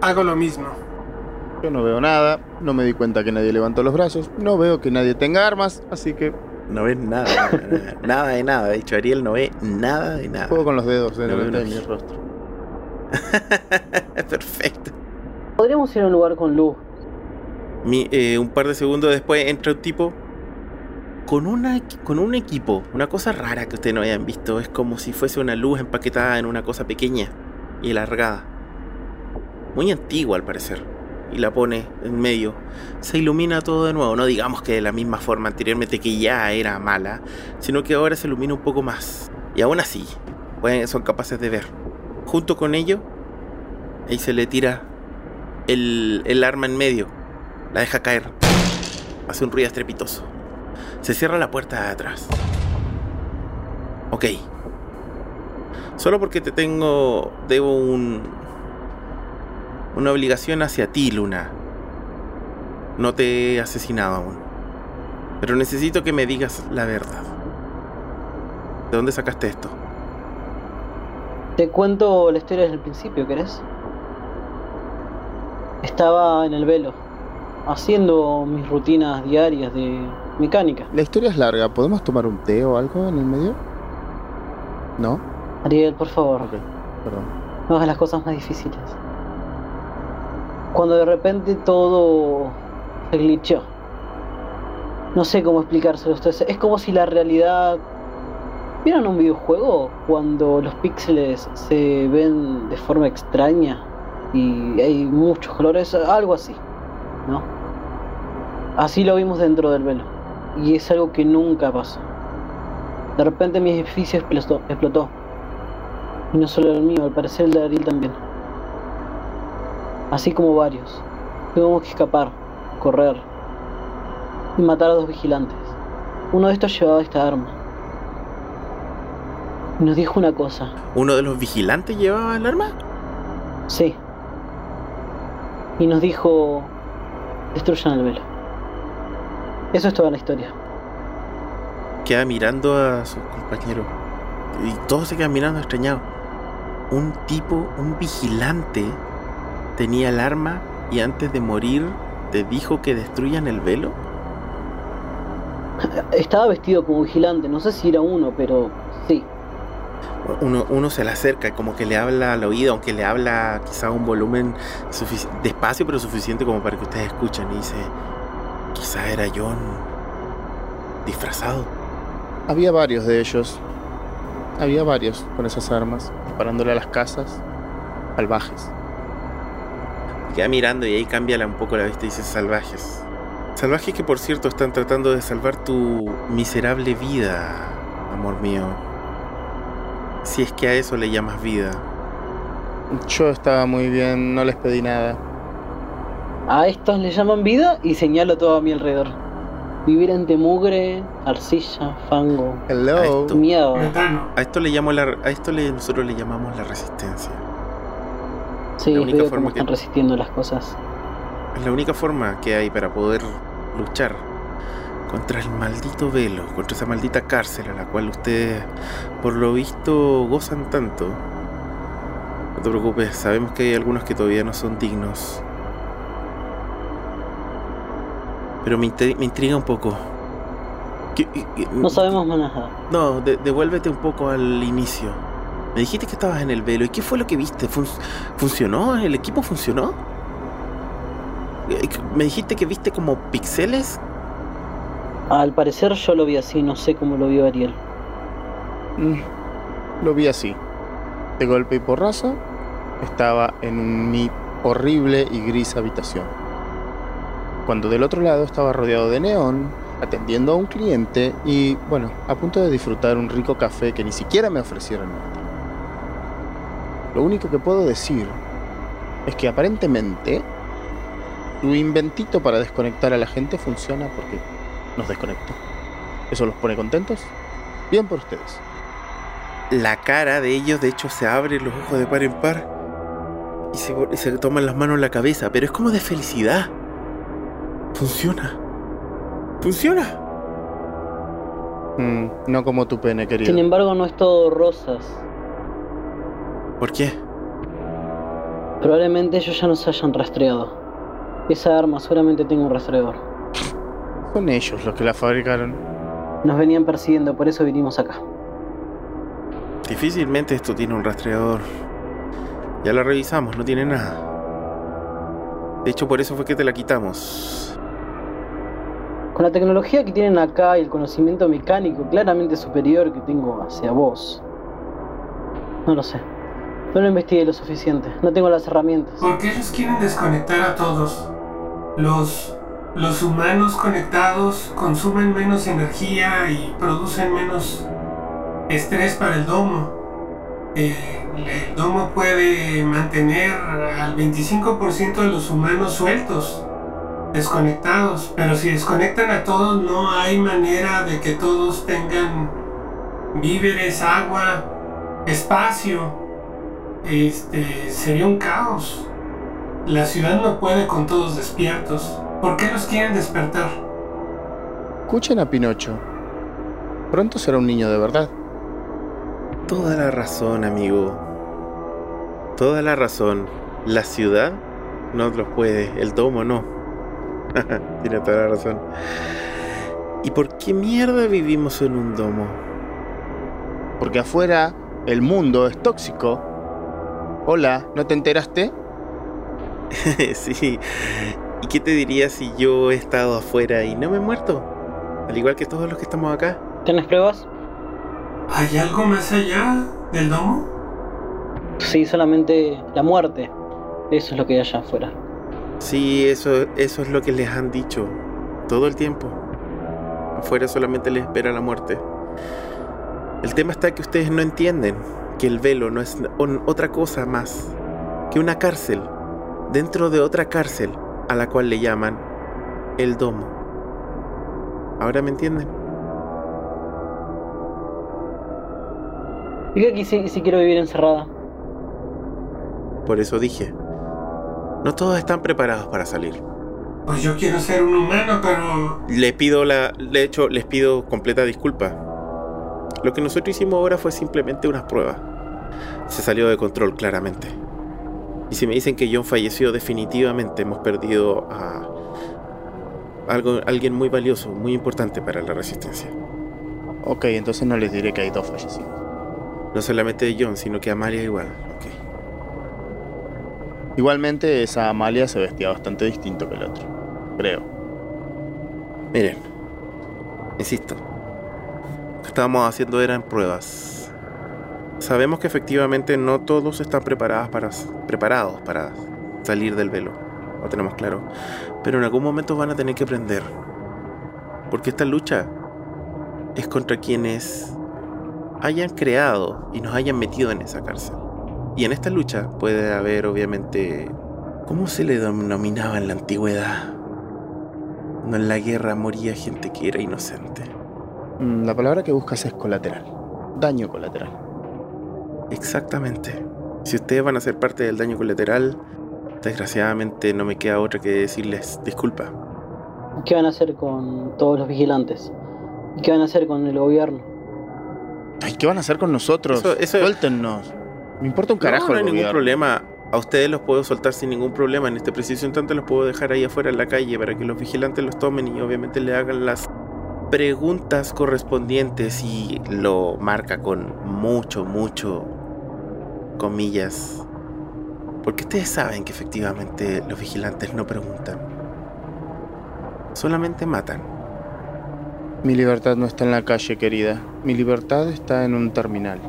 Hago lo mismo. Yo no veo nada, no me di cuenta que nadie levantó los brazos, no veo que nadie tenga armas, así que No ves nada, nada, nada de nada. De hecho, Ariel no ve nada de nada. juego con los dedos de No veo de una- mi rostro. Perfecto. Podríamos ir a un lugar con luz. Eh, un par de segundos después entra un tipo con, una, con un equipo, una cosa rara que ustedes no hayan visto. Es como si fuese una luz empaquetada en una cosa pequeña y alargada. Muy antigua al parecer. Y la pone en medio. Se ilumina todo de nuevo. No digamos que de la misma forma anteriormente que ya era mala, sino que ahora se ilumina un poco más. Y aún así, pueden- son capaces de ver. Junto con ello, ahí se le tira el, el arma en medio. La deja caer. Hace un ruido estrepitoso. Se cierra la puerta de atrás. Ok. Solo porque te tengo. Debo un. Una obligación hacia ti, Luna. No te he asesinado aún. Pero necesito que me digas la verdad. ¿De dónde sacaste esto? Te cuento la historia desde el principio, ¿querés? Estaba en el velo, haciendo mis rutinas diarias de mecánica. La historia es larga, ¿podemos tomar un té o algo en el medio? ¿No? Ariel, por favor, Ok, perdón. no hagas las cosas más difíciles. Cuando de repente todo se glitchó. No sé cómo explicárselo a ustedes. Es como si la realidad... ¿Vieron un videojuego cuando los píxeles se ven de forma extraña y hay muchos colores? Algo así, ¿no? Así lo vimos dentro del velo. Y es algo que nunca pasó. De repente mi edificio explotó. explotó. Y no solo el mío, al parecer el de Ariel también. Así como varios. Tuvimos que escapar, correr y matar a dos vigilantes. Uno de estos llevaba esta arma. Nos dijo una cosa. ¿Uno de los vigilantes llevaba el arma? Sí. Y nos dijo, destruyan el velo. Eso es toda la historia. Queda mirando a sus compañeros. Y todos se quedan mirando extrañados. Un tipo, un vigilante, tenía el arma y antes de morir te dijo que destruyan el velo. Estaba vestido como vigilante, no sé si era uno, pero sí. Uno, uno se le acerca y como que le habla al oído, aunque le habla quizá a un volumen despacio, pero suficiente como para que ustedes escuchen. Y dice, quizá era John disfrazado. Había varios de ellos. Había varios con esas armas, disparándole a las casas salvajes. Queda mirando y ahí cambia un poco la vista y dice salvajes. Salvajes que por cierto están tratando de salvar tu miserable vida, amor mío. Si es que a eso le llamas vida. Yo estaba muy bien, no les pedí nada. A estos le llaman vida y señalo todo a mi alrededor. Vivir entre mugre, arcilla, fango, Hello. esto. miedo. A esto le llamo la, a esto le, nosotros le llamamos la resistencia. Sí, La única veo forma cómo que- están resistiendo las cosas. Es la única forma que hay para poder luchar contra el maldito velo, contra esa maldita cárcel a la cual ustedes, por lo visto, gozan tanto. No te preocupes, sabemos que hay algunos que todavía no son dignos. Pero me, intri- me intriga un poco. ¿Qué- qué- qué- No sabemos nada. no, de- devuélvete un poco al inicio. Me dijiste que estabas en el velo. ¿Y qué fue lo que viste? Fun- ¿Funcionó? ¿El equipo funcionó? Eh, Me dijiste que viste como pixeles. Al parecer yo lo vi así, no sé cómo lo vio Ariel. Mm, Lo vi así. De golpe y porrazo, estaba en mi horrible y gris habitación. Cuando del otro lado estaba rodeado de neón, atendiendo a un cliente y, bueno, a punto de disfrutar un rico café que ni siquiera me ofrecieron. Lo único que puedo decir es que aparentemente tu inventito para desconectar a la gente funciona porque nos desconectó. ¿Eso los pone contentos? Bien por ustedes. La cara de ellos, de hecho, se abre los ojos de par en par. Y se, y se toman las manos en la cabeza. Pero es como de felicidad. Funciona. Funciona. Mm, no como tu pene, querido. Sin embargo, no es todo rosas. ¿Por qué? Probablemente ellos ya nos hayan rastreado. Esa arma seguramente tenga un rastreador. Son ellos los que la fabricaron. Nos venían persiguiendo, por eso vinimos acá. Difícilmente esto tiene un rastreador. Ya la revisamos, no tiene nada. De hecho, por eso fue que te la quitamos. Con la tecnología que tienen acá y el conocimiento mecánico claramente superior que tengo hacia vos. No lo sé. No lo investigué lo suficiente. No tengo las herramientas. Porque ellos quieren desconectar a todos. Los, los humanos conectados consumen menos energía y producen menos estrés para el domo. El domo puede mantener al 25% de los humanos sueltos, desconectados. Pero si desconectan a todos, no hay manera de que todos tengan víveres, agua, espacio. Este sería un caos. La ciudad no puede con todos despiertos. ¿Por qué los quieren despertar? Escuchen a Pinocho. Pronto será un niño de verdad. Toda la razón, amigo. Toda la razón. La ciudad no los puede, el domo no. Tiene toda la razón. ¿Y por qué mierda vivimos en un domo? Porque afuera el mundo es tóxico. Hola, ¿no te enteraste? sí. ¿Y qué te diría si yo he estado afuera y no me he muerto? Al igual que todos los que estamos acá. ¿Tienes pruebas? ¿Hay algo más allá del domo? Sí, solamente la muerte. Eso es lo que hay allá afuera. Sí, eso, eso es lo que les han dicho todo el tiempo. Afuera solamente les espera la muerte. El tema está que ustedes no entienden que el velo no es otra cosa más que una cárcel dentro de otra cárcel a la cual le llaman el domo. ¿Ahora me entienden? Diga que si, si quiero vivir encerrada. Por eso dije, no todos están preparados para salir. Pues yo quiero ser un humano, pero Les pido la. De hecho, les pido completa disculpa. Lo que nosotros hicimos ahora fue simplemente unas pruebas. Se salió de control, claramente. Y si me dicen que John falleció, definitivamente hemos perdido a. Algo, alguien muy valioso, muy importante para la resistencia. Ok, entonces no les diré que hay dos fallecidos. No solamente de John, sino que Amalia igual. Ok. Igualmente, esa Amalia se vestía bastante distinto que el otro. Creo. Miren, insisto, lo que estábamos haciendo eran pruebas. Sabemos que efectivamente no todos están preparados para, preparados para salir del velo, lo tenemos claro, pero en algún momento van a tener que aprender. Porque esta lucha es contra quienes hayan creado y nos hayan metido en esa cárcel. Y en esta lucha puede haber obviamente... ¿Cómo se le denominaba en la antigüedad? No en la guerra moría gente que era inocente. Mm, La palabra que buscas es colateral. Daño colateral. Exactamente. Si ustedes van a ser parte del daño colateral, desgraciadamente no me queda otra que decirles disculpa. ¿Qué van a hacer con todos los vigilantes? ¿Y ¿Qué van a hacer con el gobierno? Ay, ¿qué van a hacer con nosotros? Eso- eso- Suéltennos. Me importa un carajo no, no el hay ningún gobierno. problema. A ustedes los puedo soltar sin ningún problema. En este preciso instante los puedo dejar ahí afuera en la calle para que los vigilantes los tomen y obviamente le hagan las preguntas correspondientes y lo marca con mucho, mucho comillas. Porque ustedes saben que efectivamente los vigilantes no preguntan. Solamente matan. Mi libertad no está en la calle, querida. Mi libertad está en un terminal.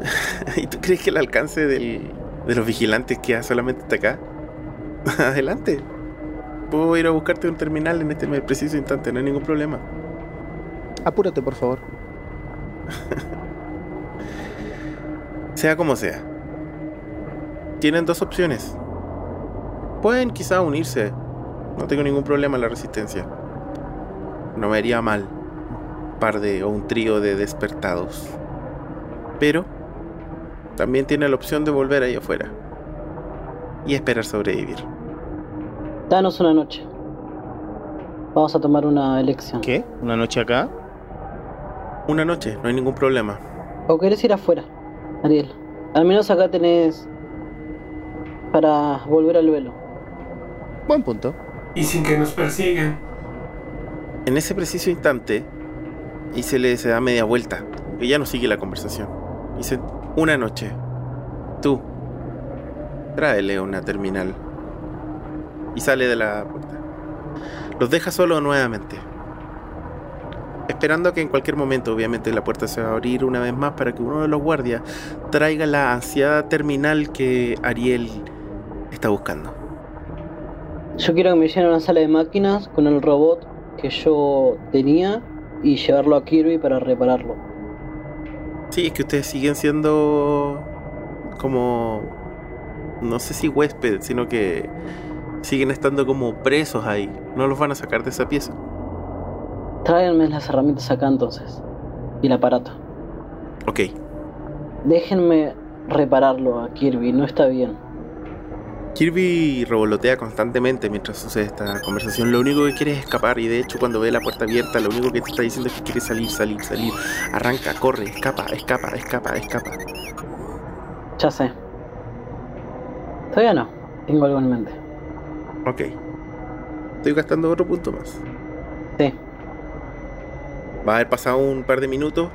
¿Y tú crees que el alcance del- de los vigilantes queda solamente hasta acá? Adelante. Puedo ir a buscarte un terminal en este preciso instante, no hay ningún problema. Apúrate, por favor. Sea como sea. Tienen dos opciones. Pueden quizá unirse. No tengo ningún problema en la resistencia. No me haría mal. Un par de o un trío de despertados. Pero también tiene la opción de volver ahí afuera. Y esperar sobrevivir. Danos una noche. Vamos a tomar una elección. ¿Qué? ¿Una noche acá? Una noche, no hay ningún problema. ¿O querés ir afuera, Ariel? Al menos acá tenés para volver al velo. Buen punto. y sin que nos persigan. En ese preciso instante, Isele se da media vuelta, que ya no sigue la conversación. Dice, una noche, tú, tráele una terminal. Y sale de la puerta. Los deja solo nuevamente. Esperando que en cualquier momento, obviamente, la puerta se va a abrir una vez más para que uno de los guardias traiga la ansiada terminal que Ariel está buscando. Yo quiero que me lleven a una sala de máquinas con el robot que yo tenía y llevarlo a Kirby para repararlo. Sí, es que ustedes siguen siendo como, no sé si huéspedes, sino que siguen estando como presos ahí. No los van a sacar de esa pieza. Tráiganme las herramientas acá entonces. Y el aparato. Ok, Déjenme repararlo a Kirby, no está bien. Kirby revolotea constantemente mientras sucede esta conversación. Lo único que quiere es escapar y de hecho cuando ve la puerta abierta, lo único que te está diciendo es que quiere salir, salir, salir. Arranca, corre, escapa, escapa, escapa, escapa. Ya sé. Todavía no. Tengo algo en mente. Ok. Estoy gastando otro punto más. Sí. Va a haber pasado un par de minutos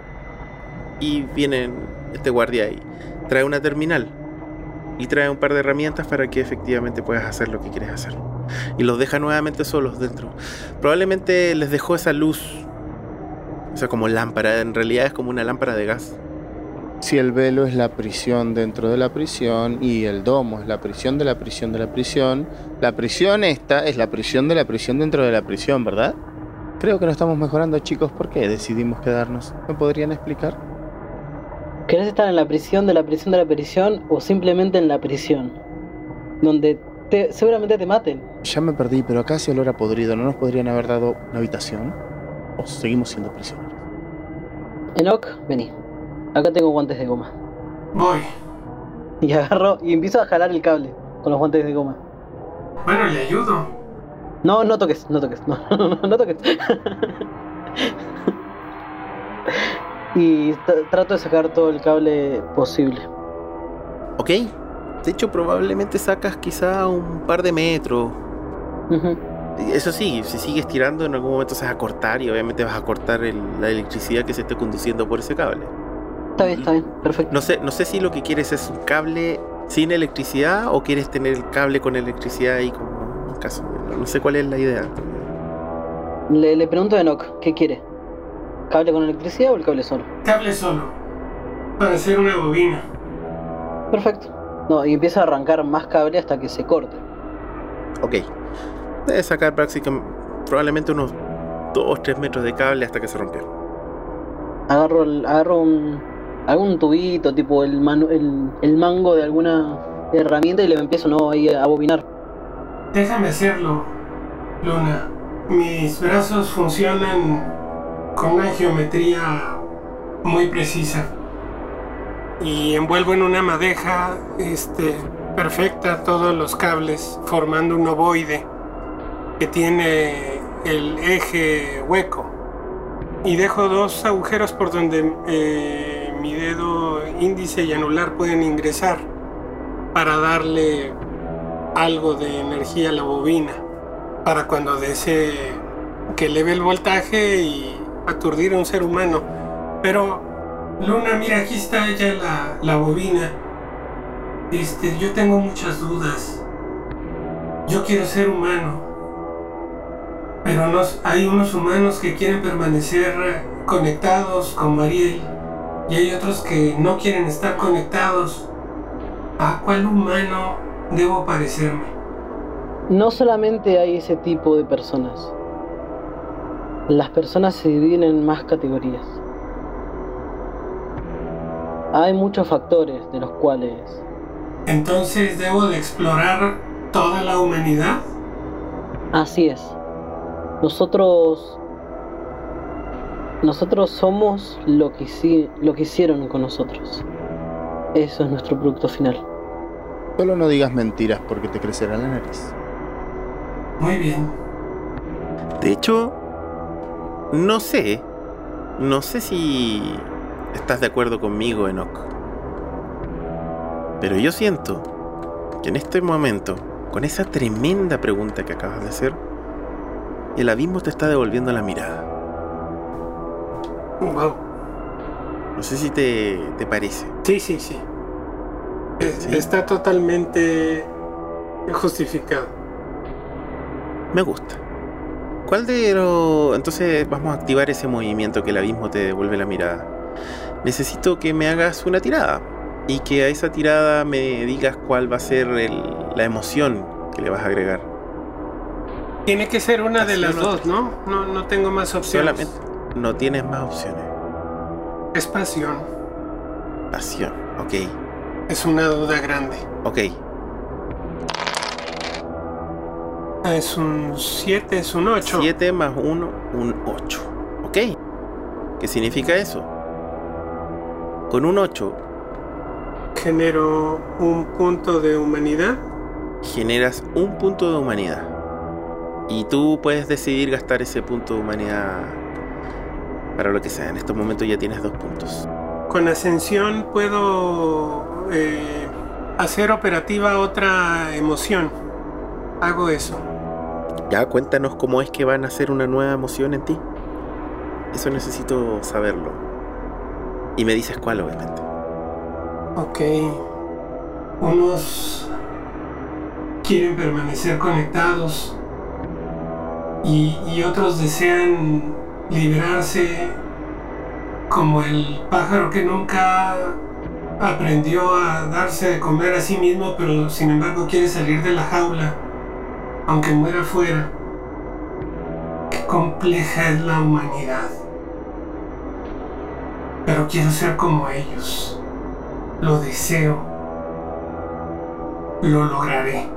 y viene este guardia y trae una terminal y trae un par de herramientas para que efectivamente puedas hacer lo que quieres hacer. Y los deja nuevamente solos dentro. Probablemente les dejó esa luz, o sea, como lámpara, en realidad es como una lámpara de gas. Si el velo es la prisión dentro de la prisión y el domo es la prisión de la prisión de la prisión, la prisión esta es la prisión de la prisión dentro de la prisión, ¿verdad? Creo que no estamos mejorando, chicos. ¿Por qué decidimos quedarnos? ¿Me podrían explicar? ¿Querés estar en la prisión de la prisión de la prisión o simplemente en la prisión? Donde te, seguramente te maten. Ya me perdí, pero acá hace olor a podrido. ¿No nos podrían haber dado una habitación? ¿O seguimos siendo prisioneros? Enoch, vení. Acá tengo guantes de goma. Voy. Y agarro y empiezo a jalar el cable con los guantes de goma. Bueno, le ayudo. No, no toques, no toques, no, no, no toques. y tra- trato de sacar todo el cable posible. Ok. De hecho, probablemente sacas quizá un par de metros. Eso sí, si sigues tirando, en algún momento se va a cortar y obviamente vas a cortar el- la electricidad que se esté conduciendo por ese cable. Está bien, está bien, perfecto. No sé, no sé si lo que quieres es un cable sin electricidad o quieres tener el cable con electricidad ahí como caso. No, sé cuál es la idea. Le, le pregunto a Enoch, ¿qué quiere? ¿Cable con electricidad o el cable solo? Cable solo. Para hacer una bobina. Perfecto. No, y empieza a arrancar más cable hasta que se corte. Ok. Debes sacar prácticamente, probablemente unos 2-3 metros de cable hasta que se rompió. Agarro, el- agarro un, algún tubito, tipo el, manu- el, el mango de alguna herramienta y le empiezo ¿no? ahí a bobinar. Déjame hacerlo, Luna. Mis brazos funcionan con una geometría muy precisa. Y envuelvo en una madeja este, perfecta todos los cables, formando un ovoide que tiene el eje hueco. Y dejo dos agujeros por donde eh, mi dedo índice y anular pueden ingresar para darle algo de energía a la bobina para cuando desee que eleve el voltaje y aturdir a un ser humano. Pero, Luna, mira, aquí está ya la, la bobina. Este, yo tengo muchas dudas. Yo quiero ser humano. Pero nos, hay unos humanos que quieren permanecer conectados con Mariel. Y hay otros que no quieren estar conectados. ¿A cuál humano debo parecerme? No solamente hay ese tipo de personas. Las personas se dividen en más categorías. Hay muchos factores de los cuales Entonces debo de explorar toda la humanidad. Así es. Nosotros. Nosotros somos lo que, lo que hicieron con nosotros. Eso es nuestro producto final. Solo no digas mentiras porque te crecerá la nariz. Muy bien. De hecho, no sé. No sé si estás de acuerdo conmigo, Enoch. Pero yo siento que en este momento, con esa tremenda pregunta que acabas de hacer, el abismo te está devolviendo la mirada. Wow. No sé si te, te parece. Sí, sí, sí. Sí. Está totalmente justificado. Me gusta. ¿Cuál de los... Entonces vamos a activar ese movimiento que el abismo te devuelve la mirada. Necesito que me hagas una tirada. Y que a esa tirada me digas cuál va a ser el- la emoción que le vas a agregar. Tiene que ser una de las no- dos, ¿no? No, no tengo más opciones. Solamente no tienes más opciones. Es pasión. Pasión. Ok. Es una duda grande. Ok. Ah, Es un 7, es un 8. 7 más 1, un 8. Ok. ¿Qué significa eso? Con un 8 Genero un punto de humanidad. generas un punto de humanidad. Y tú puedes decidir gastar ese punto de humanidad para lo que sea. En estos momentos ya tienes dos puntos. Con ascensión puedo eh, hacer operativa otra emoción. Hago eso. Ya cuéntanos cómo es que van a hacer una nueva emoción en ti. Eso necesito saberlo. Y me dices cuál, obviamente. Ok. Unos quieren permanecer conectados y, y otros desean liberarse como el pájaro que nunca aprendió a darse de comer a sí mismo, pero sin embargo quiere salir de la jaula, aunque muera fuera. Qué compleja es la humanidad. Pero quiero ser como ellos. Lo deseo. Lo lograré.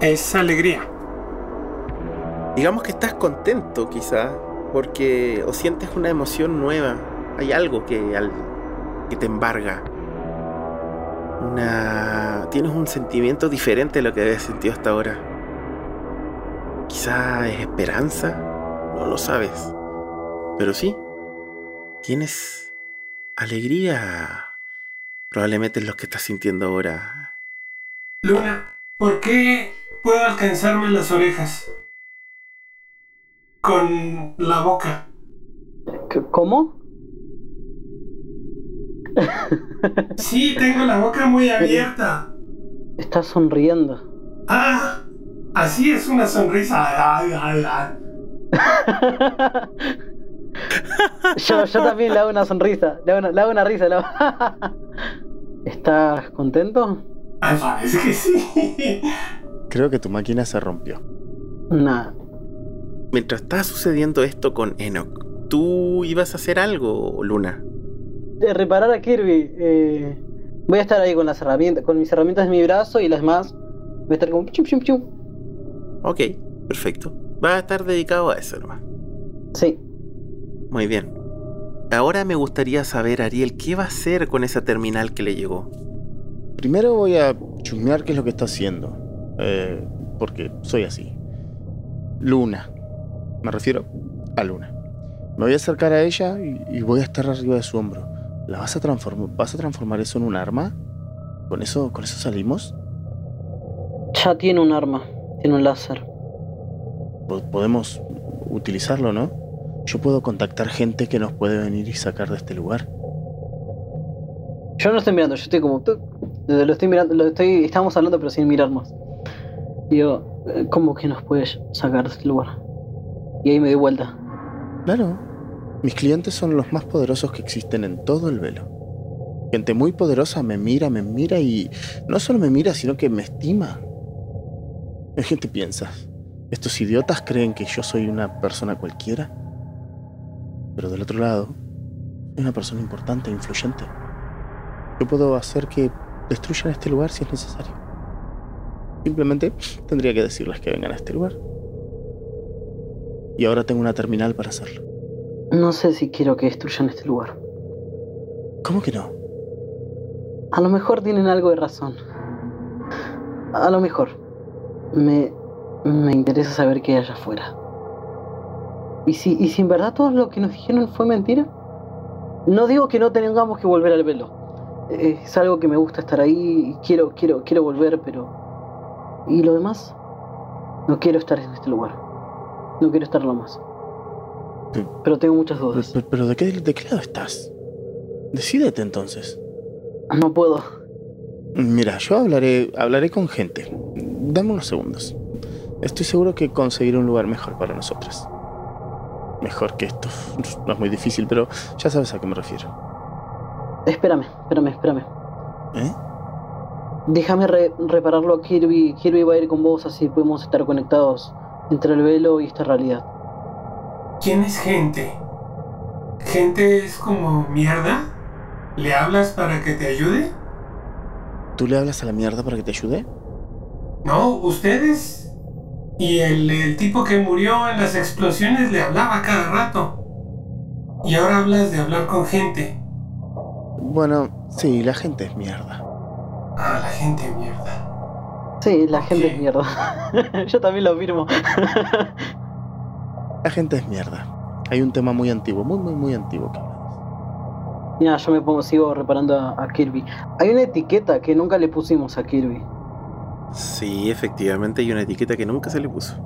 Es alegría. Digamos que estás contento quizás porque o sientes una emoción nueva. Hay algo que, al- que te embarga. una... tienes un sentimiento diferente a lo que habías sentido hasta ahora. Quizá es esperanza, no lo sabes. Pero sí, tienes alegría. Probablemente es lo que estás sintiendo ahora. Luna, ¿por qué puedo alcanzarme las orejas? Con la boca. ¿Cómo? Sí, tengo la boca muy abierta. Estás sonriendo. Ah, así es una sonrisa. Ay, ay, ay. yo, yo también le hago una sonrisa. Le hago una, le hago una risa. le hago- ¿Estás contento? Ay, parece que sí. Creo que tu máquina se rompió. Nada. Mientras está sucediendo esto con Enoch, ¿tú ibas a hacer algo, Luna? De reparar a Kirby. eh, voy a estar ahí con las herramientas, con mis herramientas en mi brazo y las más. Voy a estar como chum chum chum. Ok, perfecto. Va a estar dedicado a eso nomás. Sí. Muy bien. Ahora me gustaría saber, Ariel, ¿qué va a hacer con esa terminal que le llegó? Primero voy a chusmear qué es lo que está haciendo. eh, porque soy así. Luna. Me refiero a Luna. Me voy a acercar a ella y, y voy a estar arriba de su hombro. ¿La vas a transformar? ¿Vas a transformar eso en un arma? ¿Con eso, con eso salimos? Ya tiene un arma. Tiene un láser. Po- Podemos utilizarlo, ¿no? Yo puedo contactar gente que nos puede venir y sacar de este lugar. Yo no estoy mirando, yo estoy como. Lo estoy mirando, lo estoy. Estamos hablando pero sin mirar más. Digo, eh, ¿cómo que nos puedes sacar de este lugar? Y ahí me doy vuelta. Claro. Mis clientes son los más poderosos que existen en todo el velo. Gente muy poderosa me mira, me mira y no solo me mira, sino que me estima. ¿En qué te piensas? ¿Estos idiotas creen que yo soy una persona cualquiera? Pero del otro lado, soy una persona importante e influyente. Yo puedo hacer que destruyan este lugar si es necesario. Simplemente tendría que decirles que vengan a este lugar. Y ahora tengo una terminal para hacerlo. No sé si quiero que destruyan este lugar. ¿Cómo que no? A lo mejor tienen algo de razón. A lo mejor. Me, me interesa saber qué hay allá afuera. ¿Y si, ¿Y si en verdad todo lo que nos dijeron fue mentira? No digo que no tengamos que volver al velo. Es algo que me gusta estar ahí y quiero, quiero, quiero volver, pero... ¿Y lo demás? No quiero estar en este lugar. No quiero estarlo más. Pero tengo muchas dudas. pero- pero ¿de, qué, ¿de qué lado estás? Decídete entonces. No puedo. Mira, yo hablaré, hablaré con gente. Dame unos segundos. Estoy seguro que conseguiré un lugar mejor para nosotros. Mejor que esto. No es muy difícil, pero ya sabes a qué me refiero. Espérame, espérame, espérame. ¿Eh? Déjame re- repararlo a Kirby. Kirby va a ir con vos, así podemos estar conectados entre el velo y esta realidad. ¿Quién es gente? ¿Gente es como mierda? ¿Le hablas para que te ayude? ¿Tú le hablas a la mierda para que te ayude? No, ustedes. Y el, el tipo que murió en las explosiones le hablaba cada rato. Y ahora hablas de hablar con gente. Bueno, sí, la gente es mierda. Ah, la gente mierda. Sí, la gente es mierda. Yo también lo afirmo. La gente es mierda. Hay un tema muy antiguo, muy, muy, muy antiguo que. Mira, yo me pongo, sigo reparando a, a Kirby. Hay una etiqueta que nunca le pusimos a Kirby. Sí, efectivamente hay una etiqueta que nunca se le puso.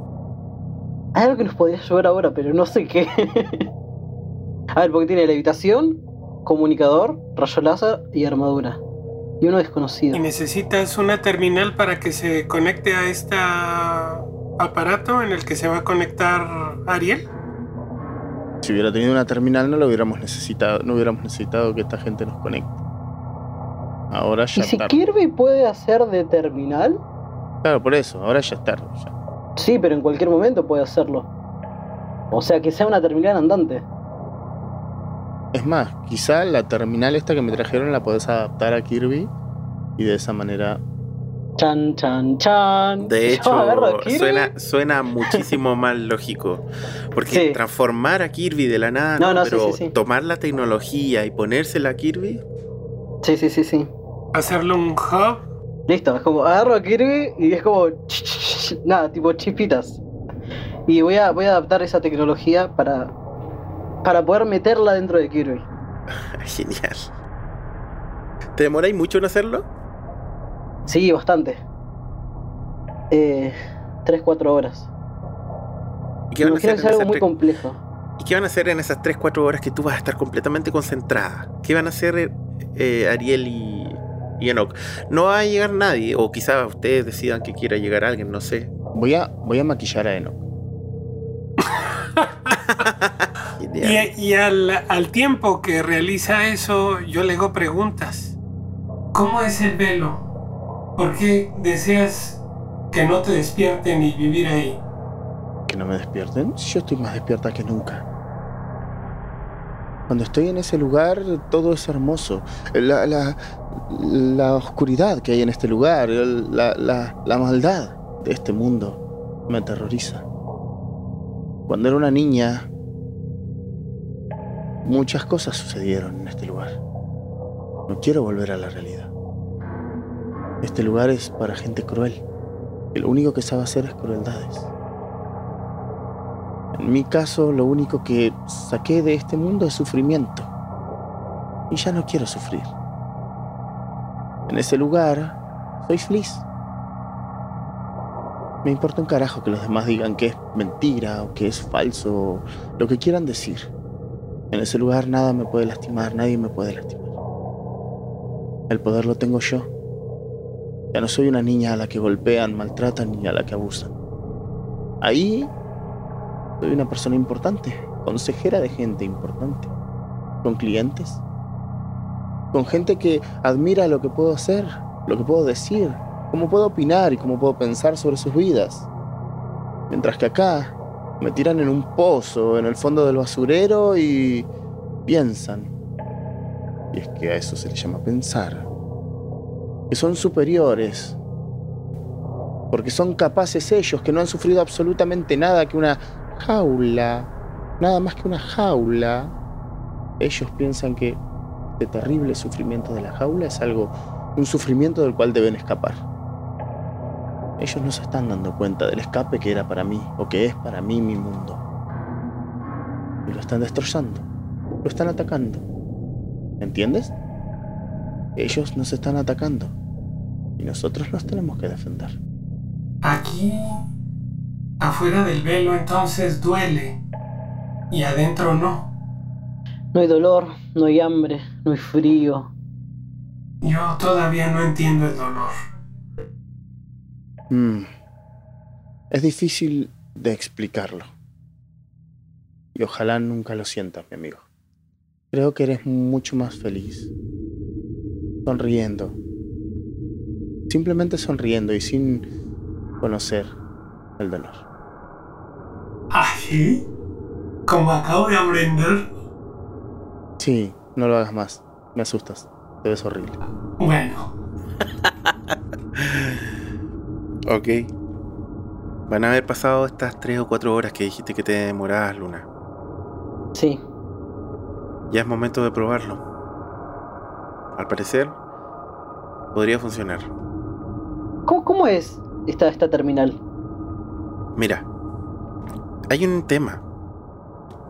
Hay algo que nos podría ayudar ahora, pero no sé qué. a ver, porque tiene levitación, comunicador, rayo láser y armadura. Y uno desconocido. Y necesitas una terminal para que se conecte a este aparato en el que se va a conectar Ariel. Si hubiera tenido una terminal no lo hubiéramos necesitado, no hubiéramos necesitado que esta gente nos conecte. Ahora ¿Y ya si tarde. Kirby puede hacer de terminal? Claro, por eso, ahora ya es tarde. ya. Sí, pero en cualquier momento puede hacerlo. O sea, que sea una terminal andante. Es más, quizá la terminal esta que me trajeron la podés adaptar a Kirby y de esa manera. Chan, chan, chan. De hecho, suena, suena muchísimo más lógico. Porque Sí. transformar a Kirby de la nada, No, no, pero sí, sí. tomar la tecnología y ponérsela a Kirby, Sí, sí, sí, sí. hacerlo un hub. Listo, es como agarro a Kirby y es como. Nada, tipo chispitas. Y voy a, voy a adaptar esa tecnología para. para poder meterla dentro de Kirby. Genial. ¿Te demoráis mucho en hacerlo? Sí, bastante. Eh. 3-4 horas. ¿Y qué van a hacer que es en algo esas muy tres- complejo. ¿Y qué van a hacer en esas 3-4 horas que tú vas a estar completamente concentrada? ¿Qué van a hacer eh, Ariel y, y Enoch? No va a llegar nadie, o quizás ustedes decidan que quiera llegar alguien, no sé. Voy a, voy a maquillar a Enoch. Y al, al tiempo que realiza eso, yo le hago preguntas. ¿Cómo es el velo? ¿Por qué deseas que no te despierten y vivir ahí? Que no me despierten. Yo estoy más despierta que nunca. Cuando estoy en ese lugar, todo es hermoso. La, la, la oscuridad que hay en este lugar, la, la, la maldad de este mundo me aterroriza. Cuando era una niña, muchas cosas sucedieron en este lugar. No quiero volver a la realidad. Este lugar es para gente cruel, que lo único que sabe hacer es crueldades. En mi caso, lo único que saqué de este mundo es sufrimiento. Y ya no quiero sufrir. En ese lugar, soy feliz. Me importa un carajo que los demás digan que es mentira o que es falso, o lo que quieran decir. En ese lugar nada me puede lastimar, nadie me puede lastimar. El poder lo tengo yo. Ya no soy una niña a la que golpean, maltratan ni a la que abusan. Ahí soy una persona importante, consejera de gente importante, con clientes, con gente que admira lo que puedo hacer, lo que puedo decir, cómo puedo opinar y cómo puedo pensar sobre sus vidas. Mientras que acá me tiran en un pozo, en el fondo del basurero y piensan. Y es que a eso se le llama pensar. Que son superiores. Porque son capaces ellos, que no han sufrido absolutamente nada que una jaula, nada más que una jaula. Ellos piensan que este terrible sufrimiento de la jaula es algo, un sufrimiento del cual deben escapar. Ellos no se están dando cuenta del escape que era para mí, o que es para mí mi mundo. Y lo están destrozando, lo están atacando. ¿Entiendes? Ellos nos están atacando. Y nosotros nos tenemos que defender. Aquí, afuera del velo, entonces duele. Y adentro no. No hay dolor, no hay hambre, no hay frío. Yo todavía no entiendo el dolor. Mm. Es difícil de explicarlo. Y ojalá nunca lo sientas, mi amigo. Creo que eres mucho más feliz. Sonriendo. Simplemente sonriendo y sin conocer el dolor. ¿Así? Como acabo de aprender. Sí, no lo hagas más. Me asustas. Te ves horrible. Bueno, Ok. Van a haber pasado estas 3 o 4 horas que dijiste que te demorabas, Luna. Sí, Ya es momento de probarlo. Al parecer, podría funcionar. ¿cómo, cómo es esta, esta terminal? Mira, hay un tema.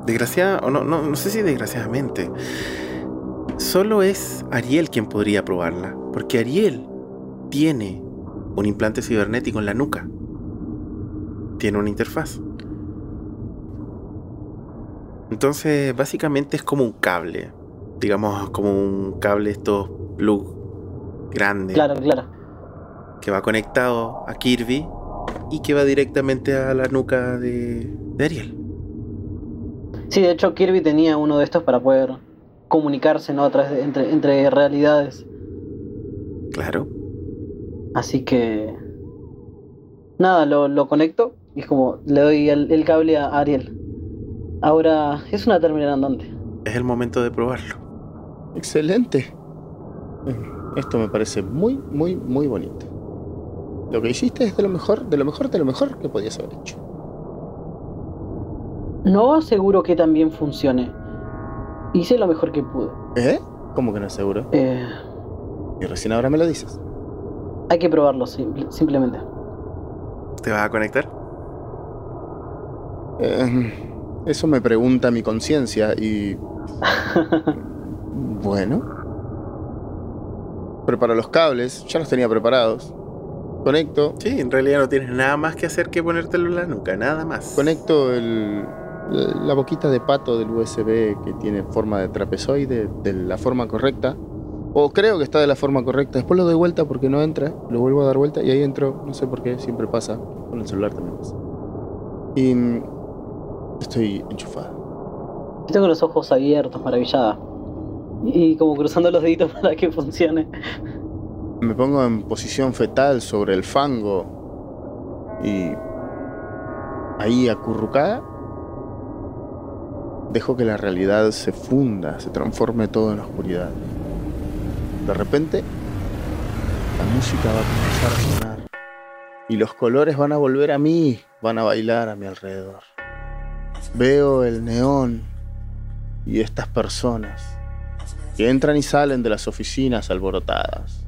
Desgraciada, o no, no, no sé si desgraciadamente. Solo es Ariel quien podría probarla. Porque Ariel tiene un implante cibernético en la nuca. Tiene una interfaz. Entonces, básicamente es como un cable. Digamos, como un cable estos plug grande Claro, claro. que va conectado a Kirby y que va directamente a la nuca de, de Ariel. Sí, de hecho Kirby tenía uno de estos para poder comunicarse ¿no? entre, entre realidades. Claro. Así que... Nada, lo, lo conecto y es como le doy el, el cable a Ariel. Ahora es una terminal andante. Es el momento de probarlo. Excelente. Mm, Esto me parece muy, muy, muy bonito. Lo que hiciste es de lo mejor, de lo mejor, de lo mejor que podías haber hecho. No aseguro que también funcione. Hice lo mejor que pude. ¿Eh? ¿Cómo que no es seguro? Eh, Y recién ahora me lo dices. Hay que probarlo, simple- simplemente. ¿Te vas a conectar? Eh, eso me pregunta mi conciencia y... Bueno. Preparo los cables, ya los tenía preparados. Conecto, Sí, en realidad no tienes nada más que hacer que ponértelo en la nuca, nada más. conecto el, la boquita de pato del USB que tiene forma de trapezoide de la forma correcta. O creo que está de la forma correcta. Después lo doy vuelta porque no entra. Lo vuelvo a dar vuelta y ahí entro. No sé por qué, siempre pasa. Con el celular también pasa. Y mm, estoy enchufado. Yo tengo los ojos abiertos, maravillada. Y como cruzando los deditos para que funcione. Me pongo en posición fetal sobre el fango y ahí acurrucada dejo que la realidad se funda, se transforme todo en oscuridad. De repente, la música va a comenzar a sonar y los colores van a volver a mí, van a bailar a mi alrededor. Veo el neón y estas personas que entran y salen de las oficinas alborotadas.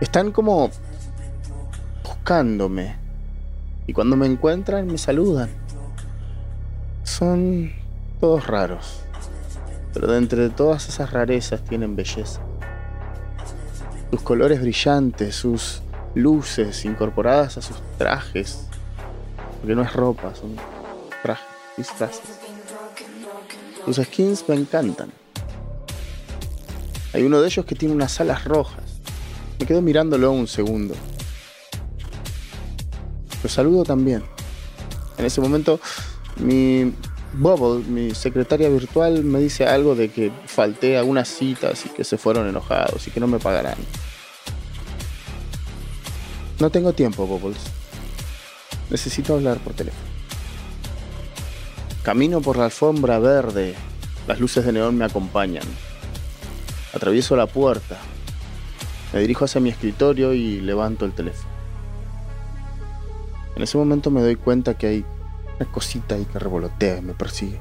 Están como buscándome. Y cuando me encuentran me saludan. Son todos raros. Pero de entre todas esas rarezas tienen belleza. Sus colores brillantes, sus luces incorporadas a sus trajes. Porque no es ropa, son trajes, disfraces. Sus skins me encantan. Hay uno de ellos que tiene unas alas rojas. Me quedo mirándolo un segundo. Lo saludo también. En ese momento, mi Bubble, mi secretaria virtual, me dice algo de que falté a unas citas y que se fueron enojados y que no me pagarán. No tengo tiempo, Bubbles. Necesito hablar por teléfono. Camino por la alfombra verde. Las luces de neón me acompañan. Atravieso la puerta. Me dirijo hacia mi escritorio y levanto el teléfono. En ese momento me doy cuenta que hay una cosita ahí que revolotea y me persigue.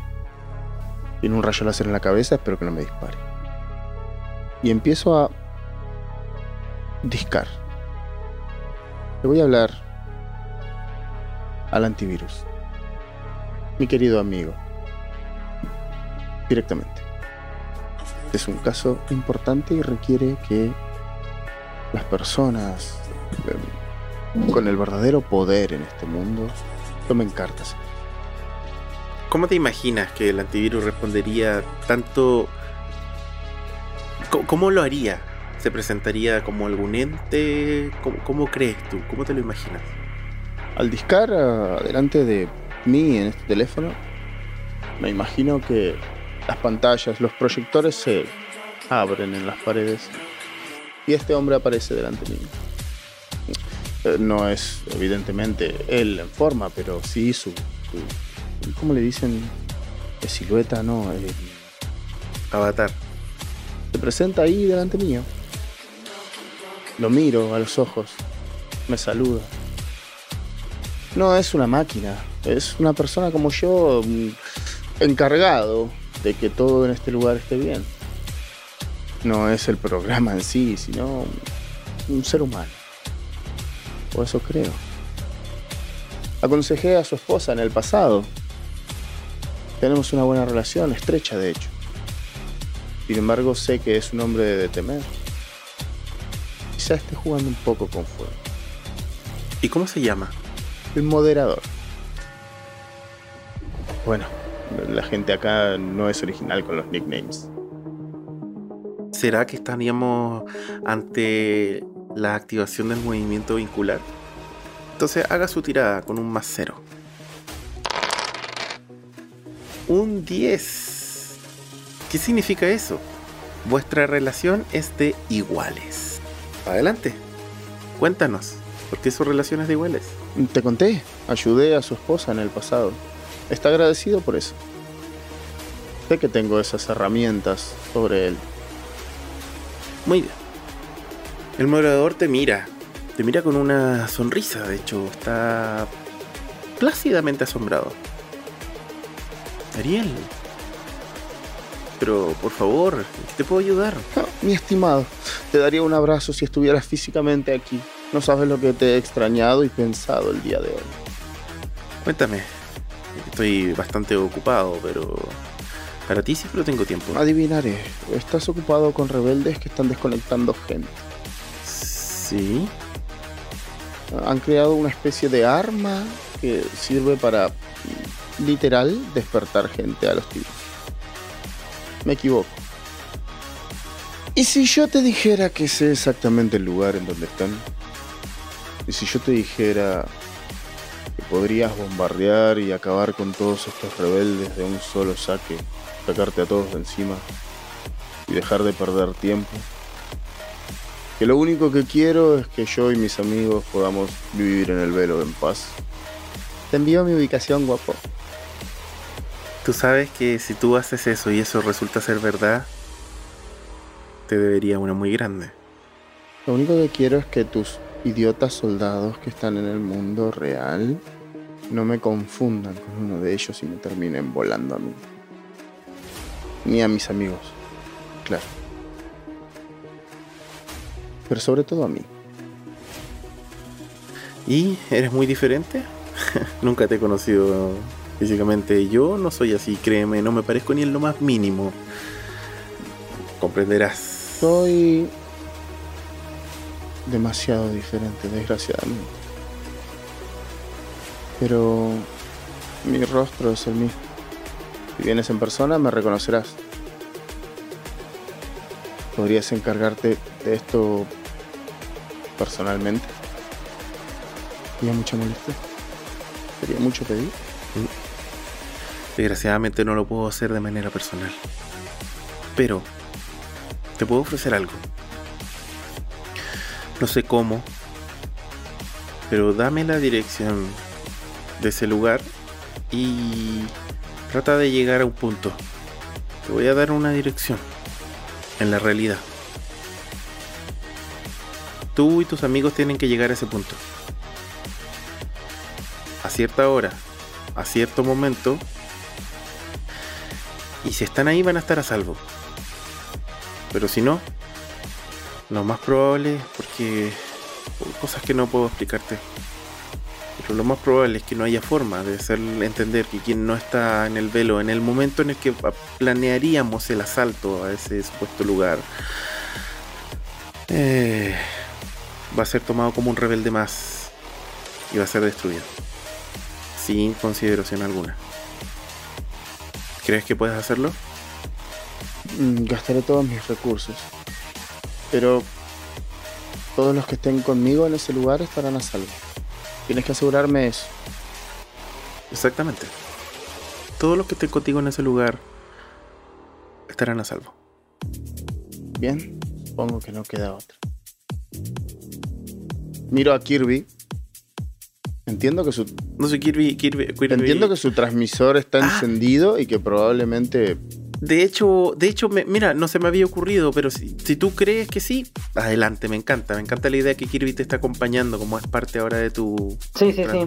Tiene un rayo láser en la cabeza, espero que no me dispare. Y empiezo a discar. Le voy a hablar al antivirus. Mi querido amigo. Directamente. Este es un caso importante y requiere que las personas eh, con el verdadero poder en este mundo tomen cartas. ¿Cómo te imaginas que el antivirus respondería tanto... ¿Cómo, lo haría? ¿Se presentaría como algún ente? ¿Cómo, cómo crees tú? ¿Cómo te lo imaginas? Al discar ah, delante de mí en este teléfono, me imagino que las pantallas, los proyectores se abren en las paredes y este hombre aparece delante mío. Eh, No es evidentemente él en forma, pero sí su, su- ¿cómo le dicen? Silueta, no, eh, Avatar. se presenta ahí delante mío. Lo miro a los ojos, me saluda. No es una máquina, es una persona como yo, mm, encargado de que todo en este lugar esté bien. No es el programa en sí, sino un ser humano. O eso creo. Aconsejé a su esposa en el pasado. Tenemos una buena relación, estrecha de hecho. Sin embargo, sé que es un hombre de temer. Quizá esté jugando un poco con fuego. ¿Y cómo se llama? El moderador. Bueno, la gente acá no es original con los nicknames. ¿Será que estaríamos ante la activación del movimiento vincular? Entonces haga su tirada con un más cero. Un 10. ¿Qué significa eso? Vuestra relación es de iguales. Adelante. Cuéntanos. ¿Por qué su relación es de iguales? Te conté, ayudé a su esposa en el pasado. Está agradecido por eso. Sé que tengo esas herramientas sobre él. Muy bien. El moderador te mira. Te mira con una sonrisa, de hecho, está plácidamente asombrado. Ariel, pero por favor, ¿en qué te puedo ayudar? Ah, mi estimado, te daría un abrazo si estuvieras físicamente aquí. No sabes lo que te he extrañado y pensado el día de hoy. Cuéntame. Estoy bastante ocupado, pero para ti siempre tengo tiempo. Adivinaré. Estás ocupado con rebeldes que están desconectando gente. Sí. Han creado una especie de arma que sirve para literal despertar gente a los tiros. Me equivoco. ¿Y si yo te dijera que sé exactamente el lugar en donde están? ¿Y si yo te dijera podrías bombardear y acabar con todos estos rebeldes de un solo saque, sacarte a todos de encima y dejar de perder tiempo? Que lo único que quiero es que yo y mis amigos podamos vivir en el velo en paz. Te envío mi ubicación, guapo. Tú sabes que si tú haces eso y eso resulta ser verdad, te debería una muy grande. Lo único que quiero es que tus idiotas soldados que están en el mundo real no me confundan con uno de ellos y me terminen volando a mí. Ni a mis amigos, claro. Pero sobre todo a mí. ¿Y eres muy diferente? Nunca te he conocido Físicamente yo no soy así, créeme, no me parezco ni en lo más mínimo. Comprenderás. Soy demasiado diferente, desgraciadamente. Pero mi rostro es el mismo. Si vienes en persona me reconocerás. ¿Podrías encargarte de esto personalmente? ¿Sería mucha molestia? ¿Sería mucho pedir? Mm. Desgraciadamente no lo puedo hacer de manera personal. Pero te puedo ofrecer algo. No sé cómo, pero dame la dirección de ese lugar y trata de llegar a un punto. Te voy a dar una dirección en la realidad. Tú y tus amigos tienen que llegar a ese punto. A cierta hora, a cierto momento, y si están ahí van a estar a salvo. Pero si no, lo más probable, porque cosas que no puedo explicarte. Pero lo más probable es que no haya forma de hacerle entender que quien no está en el velo, en el momento en el que planearíamos el asalto a ese supuesto lugar, eh, va a ser tomado como un rebelde más y va a ser destruido. Sin consideración alguna. ¿Crees que puedes hacerlo? Mm, gastaré todos mis recursos. Pero todos los que estén conmigo en ese lugar estarán a salvo. Tienes que asegurarme eso. Exactamente. Todos los que estén contigo en ese lugar estarán a salvo. Bien, supongo que no queda otra. Miro a Kirby Entiendo que su. No sé, Kirby, Kirby, Entiendo que su transmisor está ah. encendido y que probablemente. De hecho, de hecho, mira, no se me había ocurrido, pero si, si, tú crees que sí, adelante, me encanta. Me encanta la idea que Kirby te está acompañando como es parte ahora de tu. Sí, sí, sí.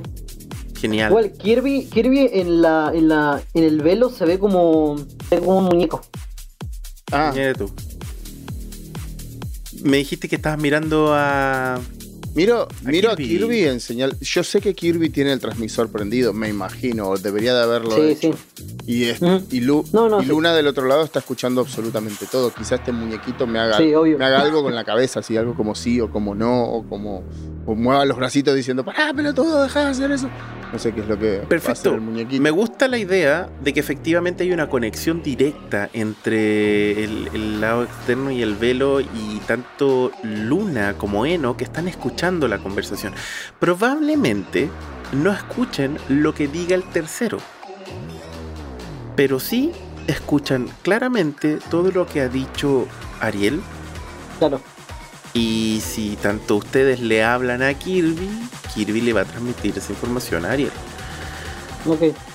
Genial. Igual, Kirby, Kirby en la, en la, en el velo se ve como, como un muñeco. Ah. tú. Me dijiste que estabas mirando a. Miro, a, miro Kirby. a Kirby en señal. Yo sé que Kirby tiene el transmisor prendido, me imagino, o debería de haberlo sí, hecho. Sí. Y, y, Luna del otro lado está escuchando absolutamente todo. Quizás este muñequito me haga, me haga algo con la cabeza, así, algo como sí o como no, o como o mueva los bracitos diciendo, pará, todo, deja de hacer eso. No sé qué es lo que Perfecto. el muñequito. Me gusta la idea de que efectivamente hay una conexión directa entre el, lado externo y el velo y tanto Luna como Eno que están escuchando la conversación. Probablemente no escuchen lo que diga el tercero. Pero sí escuchan claramente todo lo que ha dicho Ariel. Claro. Y si tanto ustedes le hablan a Kirby, Kirby le va a transmitir esa información a Ariel.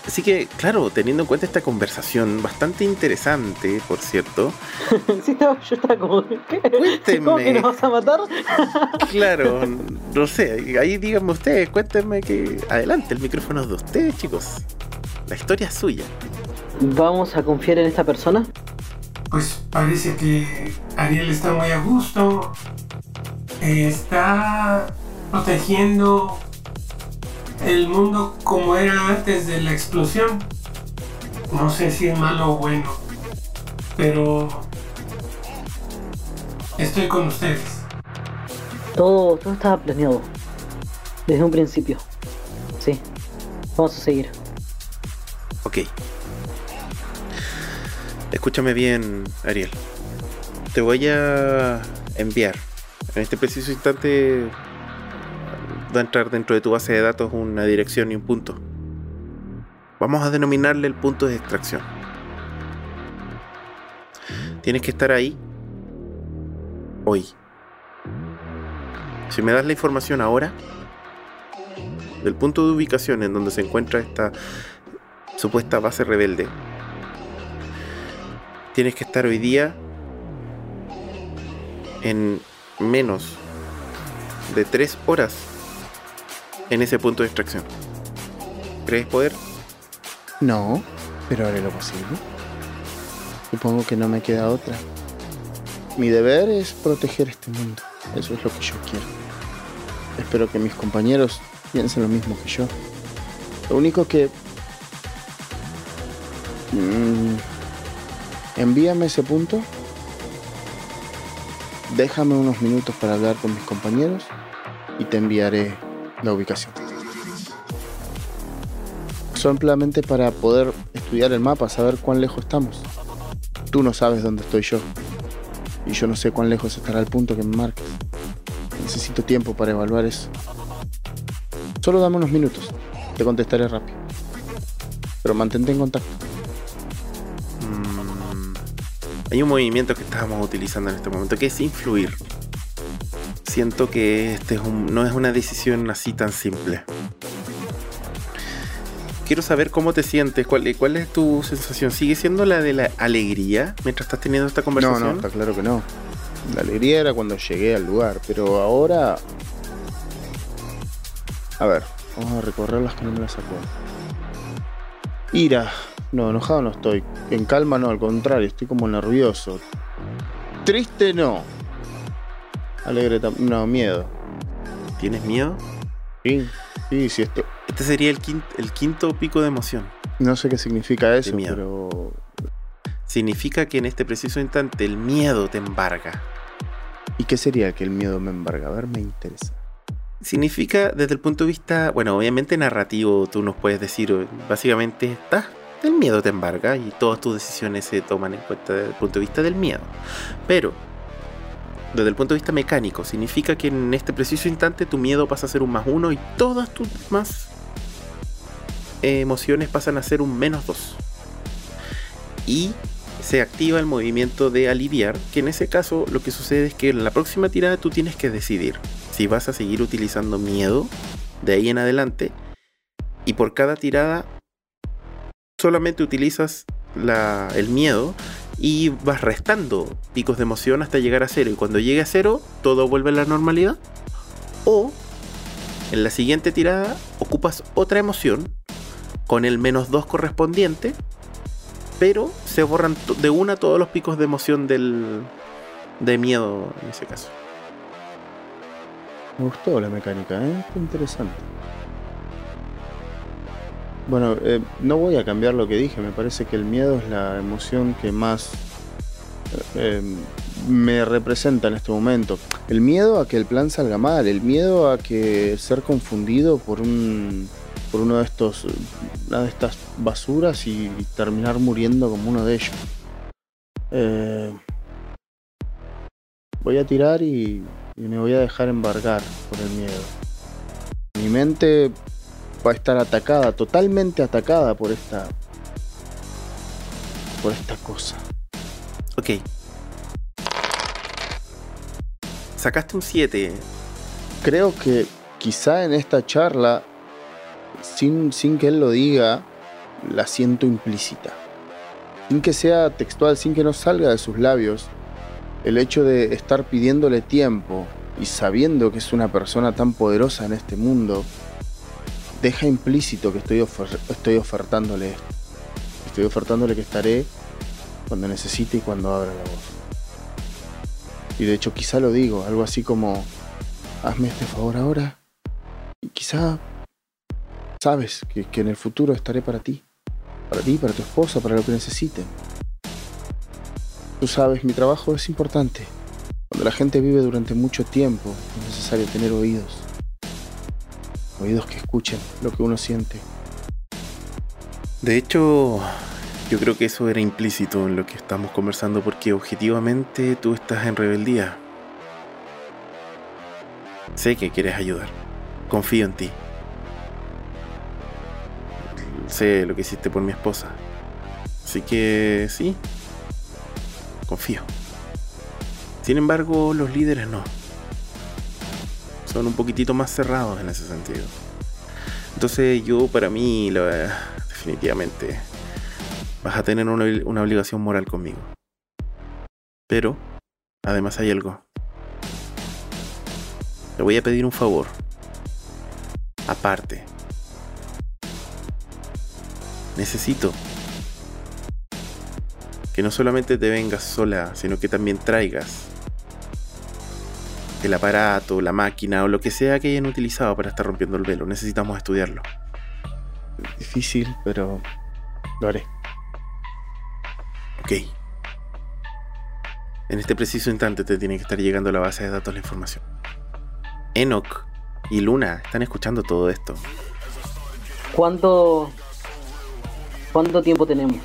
Así que, claro, teniendo en cuenta esta conversación bastante interesante, por cierto. sí, yo estaba como. ¿qué? Cuéntenme. ¿Cómo que nos vas a matar? claro, no sé. Ahí díganme ustedes, cuéntenme que. Adelante, el micrófono es de ustedes, chicos. La historia es suya. ¿Vamos a confiar en esta persona? pues parece que Ariel está muy a gusto. Eh, está protegiendo el mundo como era antes de la explosión. No sé si es malo o bueno, pero estoy con ustedes. Todo, todo estaba planeado. Desde un principio. Sí. Vamos a seguir. Ok. Escúchame bien, Ariel. Te voy a enviar. En este preciso instante va a entrar dentro de tu base de datos una dirección y un punto. Vamos a denominarle el punto de extracción. Tienes que estar ahí hoy. Si me das la información ahora del punto de ubicación en donde se encuentra esta supuesta base rebelde, tienes que estar hoy día en menos de 3 horas en ese punto de extracción. ¿Crees poder? No, pero haré lo posible. Supongo que no me queda otra. Mi deber es proteger este mundo. Eso es lo que yo quiero. Espero que mis compañeros piensen lo mismo que yo. Lo único que... Mm, envíame ese punto. Déjame unos minutos para hablar con mis compañeros y te enviaré la ubicación. Simplemente para poder estudiar el mapa, saber cuán lejos estamos. Tú no sabes dónde estoy yo. Y yo no sé cuán lejos estará el punto que me marques. Necesito tiempo para evaluar eso. Solo dame unos minutos. Te contestaré rápido. Pero mantente en contacto. Mm, hay un movimiento que estábamos utilizando en este momento que es influir. Siento que este es un- no es una decisión así tan simple. Quiero saber cómo te sientes, cuál, cuál es tu sensación. ¿Sigue siendo la de la alegría mientras estás teniendo esta No, conversación? no, está claro que no. La alegría era cuando llegué al lugar, pero ahora... A ver, vamos a recorrer las que no me las acuerdo. Ira. No, enojado no estoy. En calma no, al contrario, estoy como nervioso. Triste no. Alegre tam- No, miedo. ¿Tienes miedo? Sí, sí, sí, esto... Este sería el quinto, el quinto pico de emoción. No sé qué significa eso, miedo. pero... Significa que en este preciso instante el miedo te embarga. ¿Y qué sería que el miedo me embarga? A ver, me interesa. Significa desde el punto de vista, bueno, obviamente narrativo, tú nos puedes decir, básicamente está, el miedo te embarga y todas tus decisiones se toman en cuenta desde el punto de vista del miedo. Pero, desde el punto de vista mecánico, significa que en este preciso instante tu miedo pasa a ser un más uno y todas tus más emociones pasan a ser un menos dos. Y se activa el movimiento de aliviar, que en ese caso lo que sucede es que en la próxima tirada tú tienes que decidir si vas a seguir utilizando miedo de ahí en adelante y por cada tirada solamente utilizas la- el miedo y vas restando picos de emoción hasta llegar a cero y cuando llegue a cero todo vuelve a la normalidad o en la siguiente tirada ocupas otra emoción con el menos 2 correspondiente pero se borran de una todos los picos de emoción del de miedo en ese caso Me gustó la mecánica, ¿eh? Está interesante. Bueno, eh, no voy a cambiar lo que dije. Me parece que el miedo es la emoción que más eh, eh, me representa en este momento. El miedo a que el plan salga mal, el miedo a que ser confundido por un por uno de estos una de estas basuras y, terminar muriendo como uno de ellos. Voy a tirar y, y me voy a dejar embargar por el miedo. Mi mente va a estar atacada, totalmente atacada por esta por esta cosa. Ok. Sacaste un 7. Creo que quizá en esta charla, sin, sin que él lo diga, la siento implícita. Sin que sea textual, sin que no salga de sus labios, el hecho de estar pidiéndole tiempo y sabiendo que es una persona tan poderosa en este mundo, deja implícito que estoy, estoy ofertándole esto. Estoy ofertándole que estaré cuando necesite y cuando abra la voz. Y de hecho quizá lo digo, algo así como, hazme este favor ahora. Y quizá sabes que, que en el futuro estaré para ti. Para ti, para tu esposa, para lo que necesiten. Tú sabes, mi trabajo es importante. Cuando la gente vive durante mucho tiempo, es necesario tener oídos. Oídos que escuchen lo que uno siente. De hecho, yo creo que eso era implícito en lo que estamos conversando porque objetivamente tú estás en rebeldía. Sé que quieres ayudar. Confío en ti. Sé lo que hiciste por mi esposa. Así que sí. Confío. Sin embargo, los líderes no. Son un poquitito más cerrados en ese sentido. Entonces yo para mí, definitivamente, vas a tener una, una obligación moral conmigo. Pero, además hay algo. Te voy a pedir un favor. Aparte. Necesito que no solamente te vengas sola, sino que también traigas el aparato, la máquina o lo que sea que hayan utilizado para estar rompiendo el velo. Necesitamos estudiarlo. Difícil, pero lo haré. Ok. En este preciso instante te tiene que estar llegando a la base de datos la información. Enoch y Luna están escuchando todo esto. ¿Cuánto, cuánto tiempo tenemos?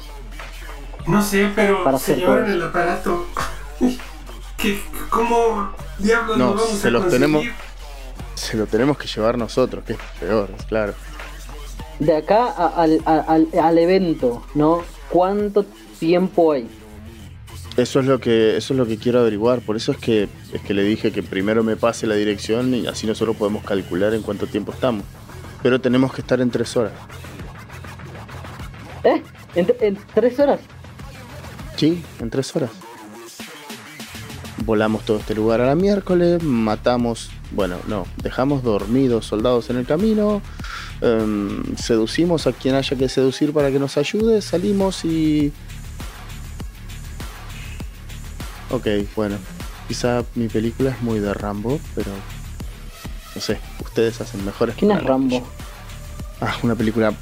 No sé, pero Para se llevaron el aparato. ¿Qué, ¿Cómo diablos No, vamos se a los conseguir? tenemos- Se lo tenemos que llevar nosotros, que es peor, claro. De acá a- al, a- al, al evento, ¿no? ¿Cuánto tiempo hay? Eso es lo que, eso es lo que quiero averiguar. Por eso es que, es que le dije que primero me pase la dirección y así nosotros podemos calcular en cuánto tiempo estamos. Pero tenemos que estar en tres horas. ¿Eh? ¿En, en tres horas? Sí, en tres horas. Volamos todo este lugar a la miércoles, matamos, bueno, no, dejamos dormidos soldados en el camino, em, seducimos a quien haya que seducir para que nos ayude, salimos y... Ok, bueno, quizá mi película es muy de Rambo, pero... No sé, ustedes hacen mejores ¿Quién es Rambo? Ah, una película...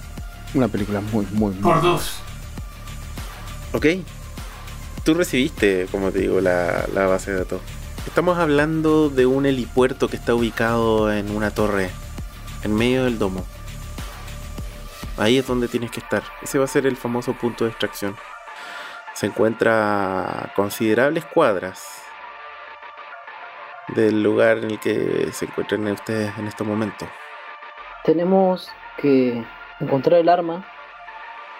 Una película muy, muy, muy... Por dos. Ok. Tú recibiste, como te digo, la, la base de datos. Estamos hablando de un helipuerto que está ubicado en una torre, en medio del domo. Ahí es donde tienes que estar. Ese va a ser el famoso punto de extracción. Se encuentra a considerables cuadras del lugar en el que se encuentran ustedes en este momento. Tenemos que encontrar el arma,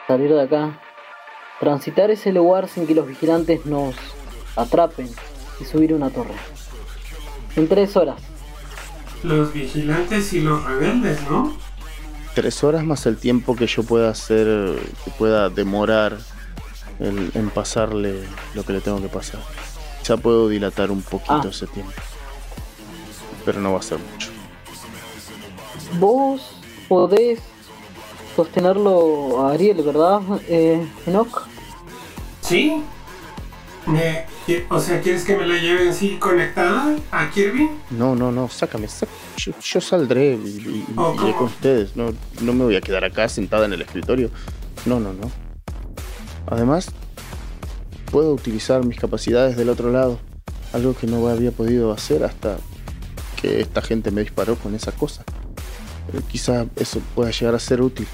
salir de acá, transitar ese lugar sin que los vigilantes nos atrapen y subir una torre. En tres horas. Los vigilantes y los rebeldes, ¿no? tres horas más el tiempo que yo pueda hacer, que pueda demorar en, en pasarle lo que le tengo que pasar. Ya puedo dilatar un poquito Ah. ese tiempo. Pero no va a ser mucho. Vos podés sostenerlo a Ariel, ¿verdad, eh, Enoch? ¿Sí? Me- o sea, ¿quieres que me la lleven sí conectada a Kirby? No, no, no, sácame, sac- yo, yo saldré y, Oh, iré con ustedes. No, no me voy a quedar acá sentada en el escritorio. No, no, no. Además, puedo utilizar mis capacidades del otro lado. Algo que no había podido hacer hasta que esta gente me disparó con esa cosa. Pero quizá eso pueda llegar a ser útil.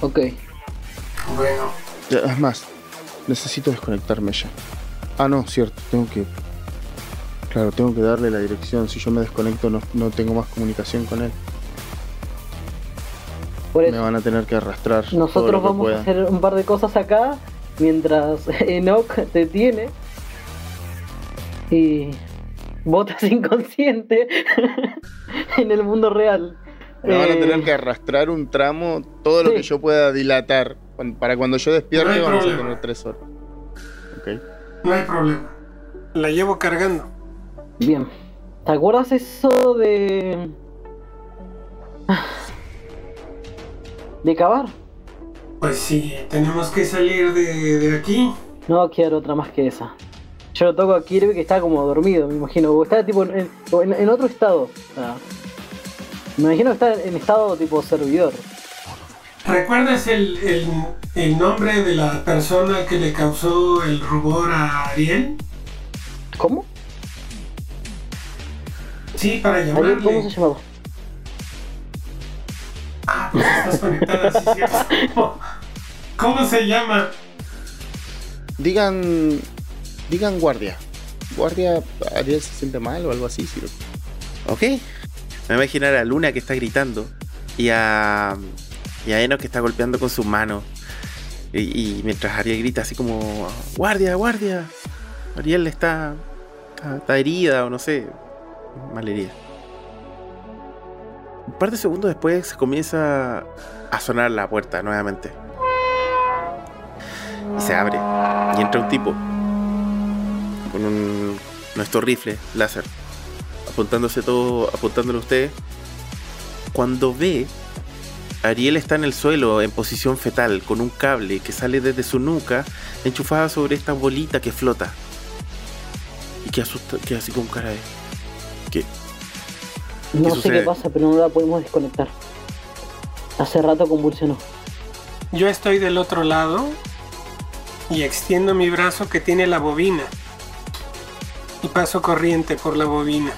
Ok. Bueno, Ya, Es más, necesito desconectarme ya. Ah, no, cierto, tengo que... Claro, tengo que darle la dirección. Si yo me desconecto no, no tengo más comunicación con él. Por Me van a tener que arrastrar. nosotros que vamos a hacer un par de cosas acá mientras Enoch te tiene y botas inconsciente en el mundo real. Me van a Eh, tener que arrastrar un tramo, todo lo sí. que yo pueda dilatar. Para cuando yo despierte No hay vamos a problema. tener tres horas. Ok. no hay problema. La llevo cargando. Bien. ¿Te acuerdas eso de. de cavar? Pues sí, tenemos que salir de, de aquí. No va a quedar otra más que esa. Yo lo toco a Kirby que está como dormido, me imagino. O está tipo en, en- en otro estado. O sea, me imagino que está en estado tipo servidor. ¿Recuerdas el, el, el nombre de la persona que le causó el rubor a Ariel? ¿Cómo? Sí, para Ariel, ¿Cómo llamarle. se llamaba? Ah, pues estás conectada, sí. ¿Cómo se llama? Digan. Digan guardia. Guardia, Ariel se siente mal o algo así. sí. Ok. Me voy a imaginar a Luna que está gritando y a, y a Enoch que está golpeando con sus manos. Y, mientras Ariel grita así como, guardia, guardia. Ariel está, está, está herida o no sé, mal herida. Un par de segundos después comienza a sonar la puerta nuevamente. Y se abre. Y entra un tipo con un, nuestro rifle láser apuntándose todo, apuntándole a ustedes. Cuando ve, Ariel está en el suelo en posición fetal, con un cable que sale desde su nuca, enchufada sobre esta bolita que flota. Y que asusta, que así con cara de. ¿Qué? No sé qué pasa, pero no la podemos desconectar. Hace rato convulsionó. Yo estoy del otro lado y extiendo mi brazo que tiene la bobina. Y paso corriente por la bobina.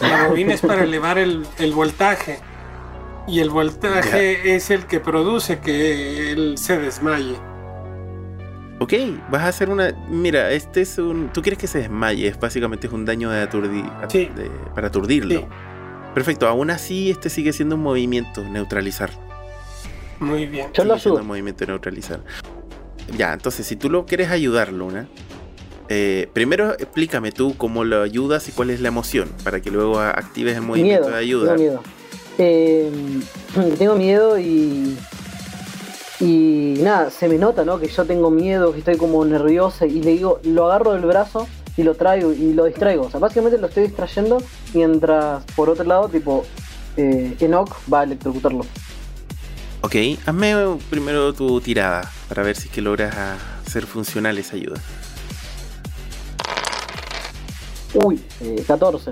La bobina es para elevar el, el voltaje. Y el voltaje es el que produce que él se desmaye. Ok, vas a hacer una. Mira, este es un. Tú quieres que se desmaye, es básicamente es un daño de aturdir. Sí. de- para aturdirlo. Sí. Perfecto, aún así, este sigue siendo un movimiento, neutralizar. Muy bien. Yo lo Sigue un movimiento neutralizar. Ya, entonces, si tú lo quieres ayudar, Luna, eh, primero explícame tú cómo lo ayudas y cuál es la emoción, para que luego actives el movimiento Miedo, de ayuda. miedo. Eh, tengo miedo y. Y nada, se me nota, ¿no? Que yo tengo miedo, que estoy como nerviosa y le digo, lo agarro del brazo y lo traigo y lo distraigo. O sea, básicamente lo estoy distrayendo mientras por otro lado, tipo, eh, Enoch va a electrocutarlo. Ok, hazme primero tu tirada para ver si es que logras hacer funcional esa ayuda. Uy, eh, 14.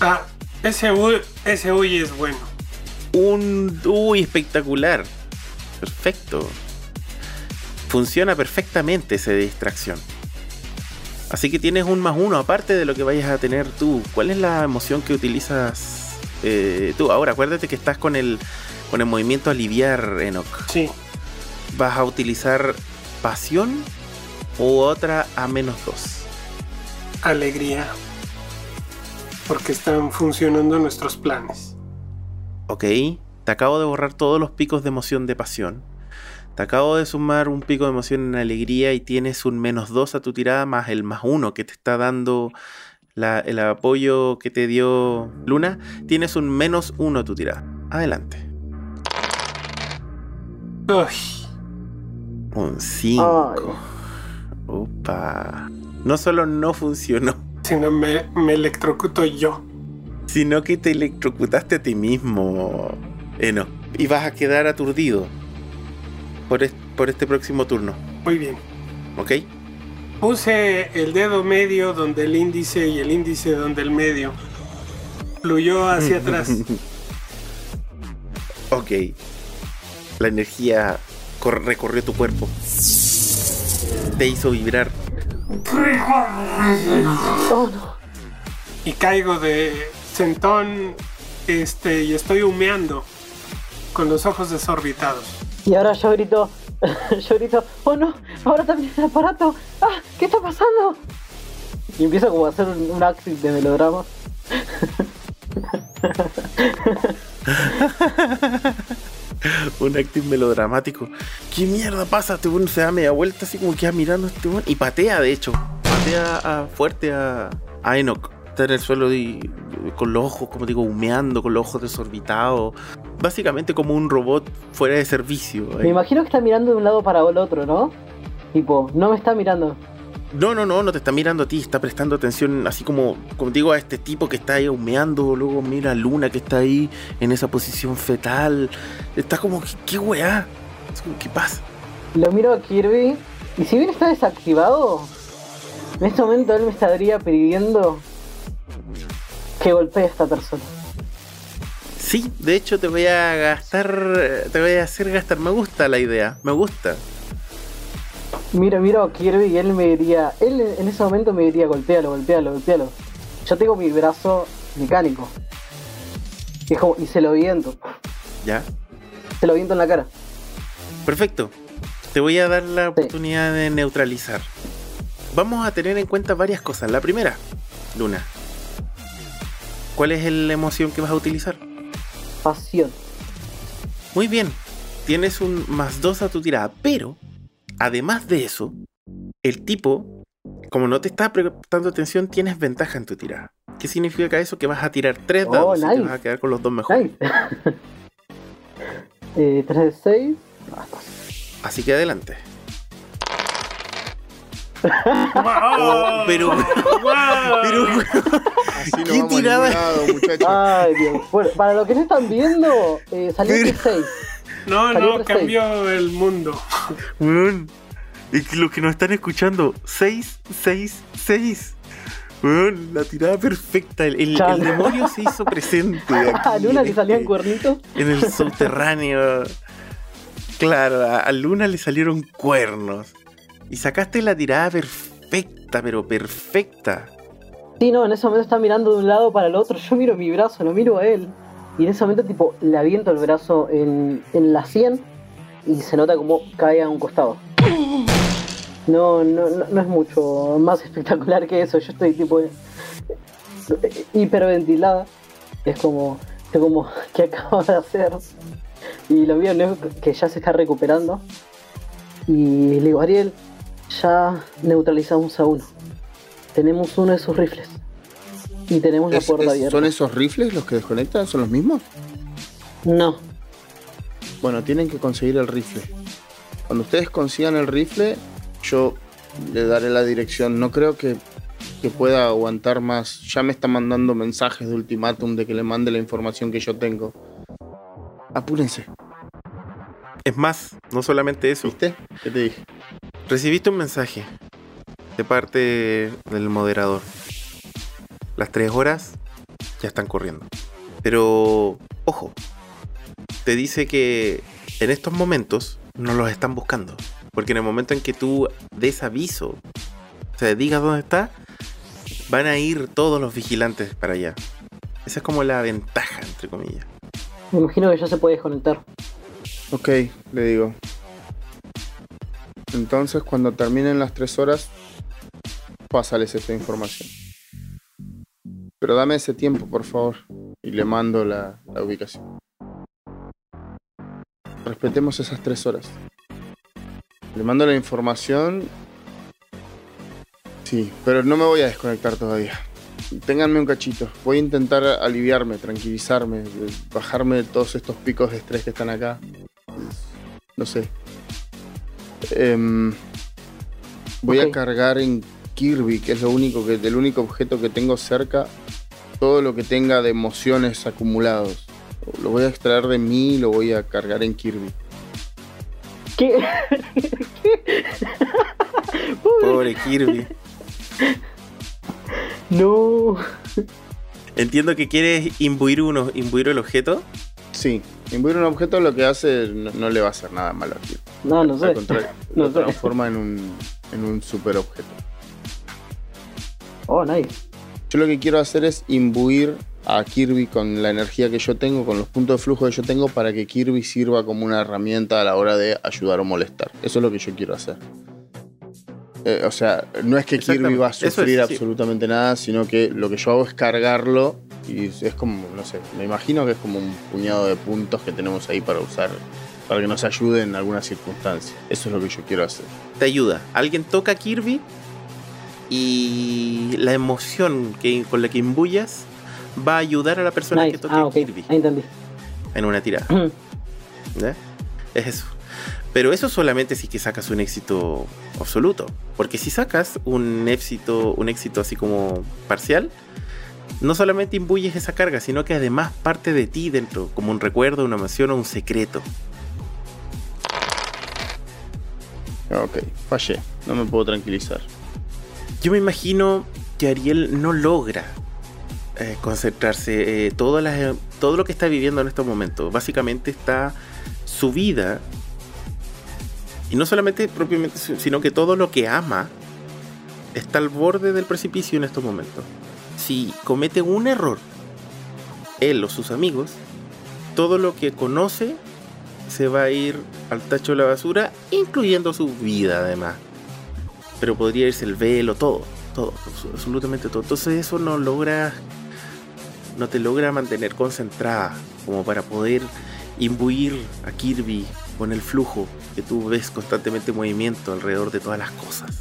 Ah, ese uy, ese es bueno. Un. Uy, espectacular. Perfecto. Funciona perfectamente esa distracción. Así que tienes un más uno aparte de lo que vayas a tener tú. ¿Cuál es la emoción que utilizas eh, tú? Ahora, acuérdate que estás con el, con el movimiento aliviar, Enoch. Sí. ¿Vas a utilizar pasión u otra a menos dos? Alegría. Porque están funcionando nuestros planes. Ok, te acabo de borrar todos los picos de emoción de pasión. Te acabo de sumar un pico de emoción en alegría y tienes un menos 2 a tu tirada más el más 1 que te está dando la- el apoyo que te dio Luna. Tienes un menos 1 a tu tirada. Adelante. Uy, Un 5. Opa. No solo no funcionó, si no me, me electrocuto yo. sino que te electrocutaste a ti mismo, Eno. Y vas a quedar aturdido por, es- por este próximo turno, Muy bien. ¿ok? Puse el dedo medio donde el índice y el índice donde el medio. Fluyó hacia atrás. Ok. La energía cor- recorrió tu cuerpo. Te hizo vibrar. Oh, no. y caigo de sentón este, y estoy humeando con los ojos desorbitados. Y ahora yo grito, yo grito, oh no, ahora también el aparato, ah, ¿qué está pasando? Y empiezo como a hacer un, un acting de melodrama. Un acting melodramático. ¿Qué mierda pasa? Este weón se da media vuelta así como queda mirando a este weón. Y patea, de hecho. Patea a- fuerte a, a Enoch. Está en el suelo y, con los ojos, como digo, humeando, con los ojos desorbitados. Básicamente como un robot fuera de servicio. Me imagino que está mirando de un lado para el otro, ¿no? Tipo, no me está mirando. No, no, no, no te está mirando a ti, está prestando atención, así como, como digo, a este tipo que está ahí humeando, luego mira a Luna que está ahí en esa posición fetal. Está como, ¿qué, qué weá? ¿Qué pasa? Lo miro a Kirby y si bien está desactivado, en este momento él me estaría pidiendo que golpee a esta persona. Sí, de hecho te voy a gastar, te voy a hacer gastar. Me gusta la idea, me gusta. Miro, miro a Kirby y él me diría, él en ese momento me diría golpealo, golpealo, golpealo. Yo tengo mi brazo mecánico. Y, como- y se lo viento, ¿Ya? se lo viento en la cara. Perfecto. Te voy a dar la oportunidad de neutralizar. Vamos a tener en cuenta varias cosas. La primera, Luna. ¿Cuál es la emoción que vas a utilizar? Pasión. Muy bien. Tienes un más 2 a tu tirada. Pero, además de eso, el tipo, como no te está prestando atención, tienes ventaja en tu tirada. ¿Qué significa eso? Que vas a tirar 3 Oh, dados y te vas a quedar con los dos mejores. Nice. eh, 3 de 6. Así que adelante. ¡Wow! pero- ¡Wow! Pero, Así no ¿Qué tirada? lado, muchachos. Ay, Dios. Bueno, para los que no están viendo, eh, salió Pero- 6. No, no, cambió el mundo. Weón. Y que los que nos están escuchando, 6, 6, 6. Weón, la tirada perfecta. El, el- Chan. el demonio se hizo presente. A aquí, Luna en le salían este- cuernitos. En el subterráneo. Claro, a, a Luna le salieron cuernos. Y sacaste la tirada perfecta, pero perfecta. Sí, no, en ese momento está mirando de un lado para el otro. Yo miro mi brazo, lo miro a él. Y en ese momento, tipo, le aviento el brazo en, en la 100 y se nota como cae a un costado. No, no, no, es mucho más espectacular que eso. Yo estoy, tipo, hiperventilada. Es como, es como, ¿qué acabo de hacer? Y lo veo ¿no? que ya se está recuperando. Y le digo, Ariel, ya neutralizamos a uno. Tenemos uno de sus rifles. Y tenemos la puerta es- abierta. ¿Son esos rifles los que desconectan? ¿Son los mismos? No. Bueno, tienen que conseguir el rifle. Cuando ustedes consigan el rifle, yo le daré la dirección. No creo que, que pueda aguantar más. Ya me está mandando mensajes de ultimátum de que le mande la información que yo tengo. Apúrense, Es más, no solamente eso. ¿viste? ¿Qué te dije? Recibiste un mensaje de parte del moderador. Las tres horas ya están corriendo. Pero, ojo, te dice que en estos momentos no los están buscando. Porque en el momento en que tú des aviso, o sea, digas dónde está, van a ir todos los vigilantes para allá. Esa es como la ventaja, entre comillas. Me imagino que ya se puede desconectar. Ok, le digo. Entonces, cuando terminen las tres horas, pásales esta información. Pero dame ese tiempo, por favor. Y le mando la, la ubicación. Respetemos esas tres horas. Le mando la información. Sí, pero no me voy a desconectar todavía. Ténganme un cachito. Voy a intentar aliviarme, tranquilizarme, bajarme de todos estos picos de estrés que están acá. No sé. Em, voy a cargar en Kirby, que es lo único que, el único objeto que tengo cerca, todo lo que tenga de emociones acumulados. Lo voy a extraer de mí y lo voy a cargar en Kirby. ¿Qué? ¿Qué? Pobre- Pobre Kirby. No. Entiendo que quieres imbuir uno, imbuir el objeto. Sí, imbuir un objeto lo que hace no, no le va a hacer nada malo a Kirby. No, no Al sé. contrario, No lo sé. transforma en un, en un super objeto. Oh, nice. Yo lo que quiero hacer es imbuir a Kirby con la energía que yo tengo, con los puntos de flujo que yo tengo, para que Kirby sirva como una herramienta a la hora de ayudar o molestar. Eso es lo que yo quiero hacer. Eh, o sea, no es que Kirby va a sufrir es, sí. absolutamente nada, sino que lo que yo hago es cargarlo y es como, no sé, me imagino que es como un puñado de puntos que tenemos ahí para usar, para que nos ayude en alguna circunstancia. Eso es lo que yo quiero hacer. te ayuda. Alguien toca a Kirby y la emoción que, con la que imbuyas va a ayudar a la persona que Nice. toque Ah, a ok. Kirby Ahí entendí. en una tirada. ¿ya? Es eso. Pero eso solamente si que sacas un éxito absoluto. Porque si sacas un éxito, un éxito así como parcial, no solamente imbuyes esa carga, sino que además parte de ti dentro, como un recuerdo, una emoción o un secreto. Ok, fallé. No me puedo tranquilizar. Yo me imagino que Ariel no logra eh, concentrarse. Eh, todo, las- todo lo que está viviendo en estos momentos. Básicamente está su vida. Y no solamente propiamente, sino que todo lo que ama está al borde del precipicio en estos momentos. Si comete un error, él o sus amigos, todo lo que conoce se va a ir al tacho de la basura, incluyendo su vida además. Pero podría irse el velo, todo, todo, absolutamente todo. Entonces eso no logra, no te logra mantener concentrada como para poder imbuir a Kirby con el flujo que tú ves constantemente en movimiento alrededor de todas las cosas.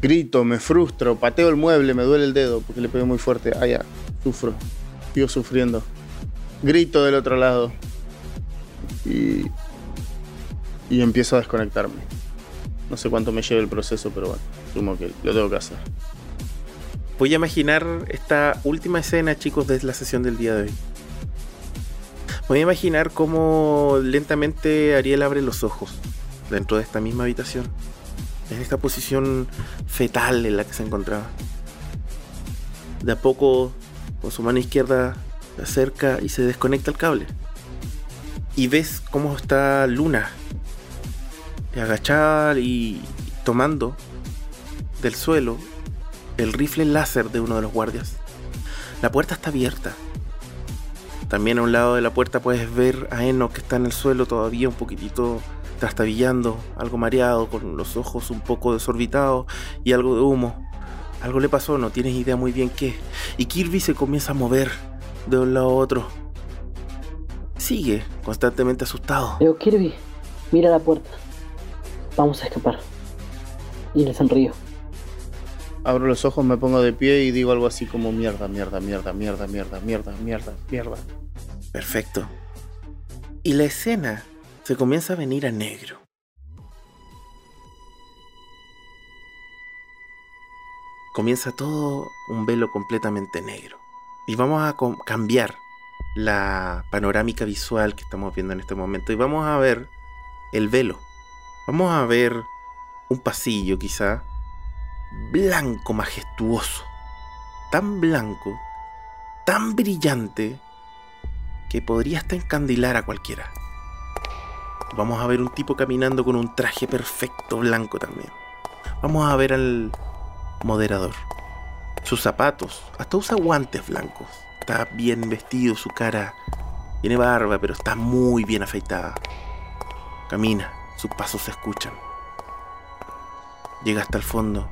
Grito, me frustro, pateo el mueble, me duele el dedo porque le pegué muy fuerte. Ah, ya, sufro. Sigo sufriendo. Grito del otro lado. Y. Y empiezo a desconectarme. No sé cuánto me lleva el proceso, pero bueno, asumo que lo tengo que hacer. Voy a imaginar esta última escena, chicos, de la sesión del día de hoy. Voy a imaginar cómo lentamente Ariel abre los ojos dentro de esta misma habitación. En esta posición fetal en la que se encontraba. De a poco, con su mano izquierda, se acerca y se desconecta el cable. Y ves cómo está Luna, agachada y tomando del suelo el rifle láser de uno de los guardias. La puerta está abierta. También a un lado de la puerta puedes ver a Eno que está en el suelo todavía un poquitito trastabillando, algo mareado, con los ojos un poco desorbitados y algo de humo. Algo le pasó, no tienes idea muy bien qué. Y Kirby se comienza a mover de un lado a otro. Sigue constantemente asustado. Leo Kirby, mira la puerta. Vamos a escapar. Y le sonrío. Abro los ojos, me pongo de pie y digo algo así como mierda, mierda, mierda, mierda, mierda, mierda, mierda, mierda. Perfecto. Y la escena se comienza a venir a negro. Comienza todo un velo completamente negro. Y vamos a com- cambiar la panorámica visual que estamos viendo en este momento. Y vamos a ver el velo. Vamos a ver un pasillo quizá blanco, majestuoso. Tan blanco, tan brillante, que podría hasta encandilar a cualquiera. Vamos a ver un tipo caminando con un traje perfecto blanco también. Vamos a ver al moderador. Sus zapatos, hasta usa guantes blancos. Está bien vestido, su cara tiene barba, pero está muy bien afeitada. Camina, sus pasos se escuchan. Llega hasta el fondo.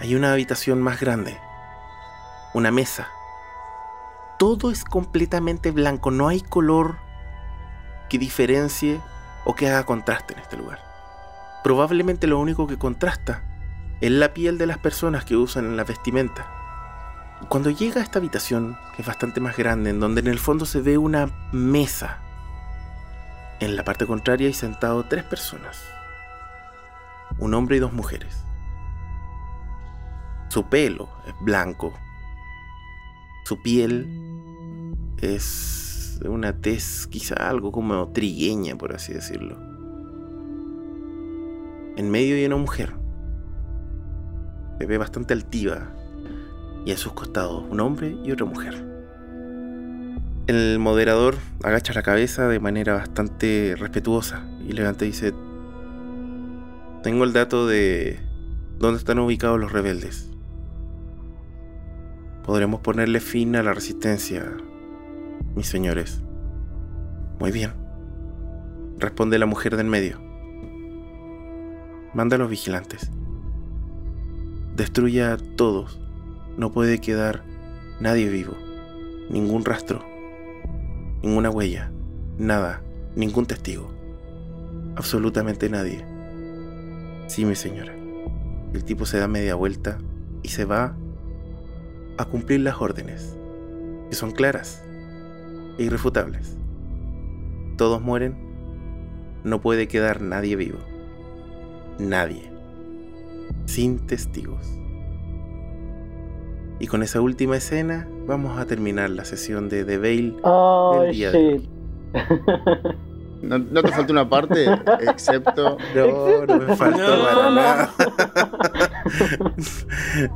Hay una habitación más grande. Una mesa todo es completamente blanco, no hay color que diferencie o que haga contraste en este lugar. Probablemente lo único que contrasta es la piel de las personas que usan la vestimenta. Cuando llega a esta habitación, que es bastante más grande, en donde en el fondo se ve una mesa, en la parte contraria hay sentado tres personas, un hombre y dos mujeres. Su pelo es blanco, su piel es una tez quizá algo como trigueña, por así decirlo. En medio hay una mujer. Se ve bastante altiva. Y a sus costados un hombre y otra mujer. El moderador agacha la cabeza de manera bastante respetuosa y levanta y dice, tengo el dato de dónde están ubicados los rebeldes. Podremos ponerle fin a la resistencia, mis señores. Muy bien, responde la mujer del medio. Manda a los vigilantes. Destruya a todos. No puede quedar nadie vivo. Ningún rastro. Ninguna huella. Nada. Ningún testigo. Absolutamente nadie. Sí, mi señora. El tipo se da media vuelta y se va a cumplir las órdenes, que son claras e irrefutables. Todos mueren, no puede quedar nadie vivo. Nadie. Sin testigos. Y con esa última escena vamos a terminar la sesión de The Veil. Oh, Del día de shit. No, no te falta una parte, excepto. No, no me faltó No, para no. nada.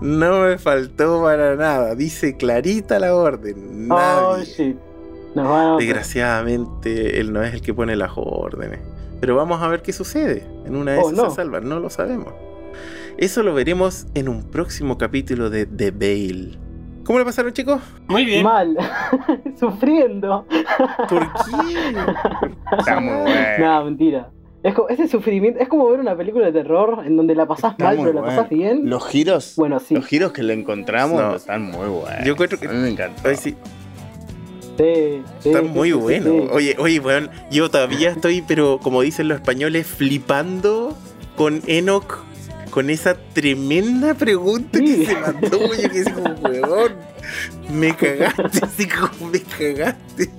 no me faltó para nada. Dice clarita la orden. Oh, Nadie. shit. Nos vamos. Desgraciadamente, él no es el que pone las órdenes. Pero vamos a ver qué sucede. En una de Oh, esas no. se salvan, no lo sabemos. Eso lo veremos en un próximo capítulo de The Veil. ¿Cómo le pasaron, chicos? Muy bien. Mal. Sufriendo. ¿Por qué? Está muy bueno. No, mentira. Es como, ese sufrimiento es como ver una película de terror en donde la pasás Está mal, pero la bueno. pasás bien. Los giros. Bueno, sí. Los giros que le encontramos No. están muy buenos. Yo encuentro que- A mí me encanta. Ay, sí, Sí, sí, está muy sí, bueno. sí. Oye, oye, weón, yo todavía estoy, pero como dicen los españoles, flipando con Enoch, con esa tremenda pregunta Sí. que se mandó. Yo que como, weón, me cagaste, así como me cagaste.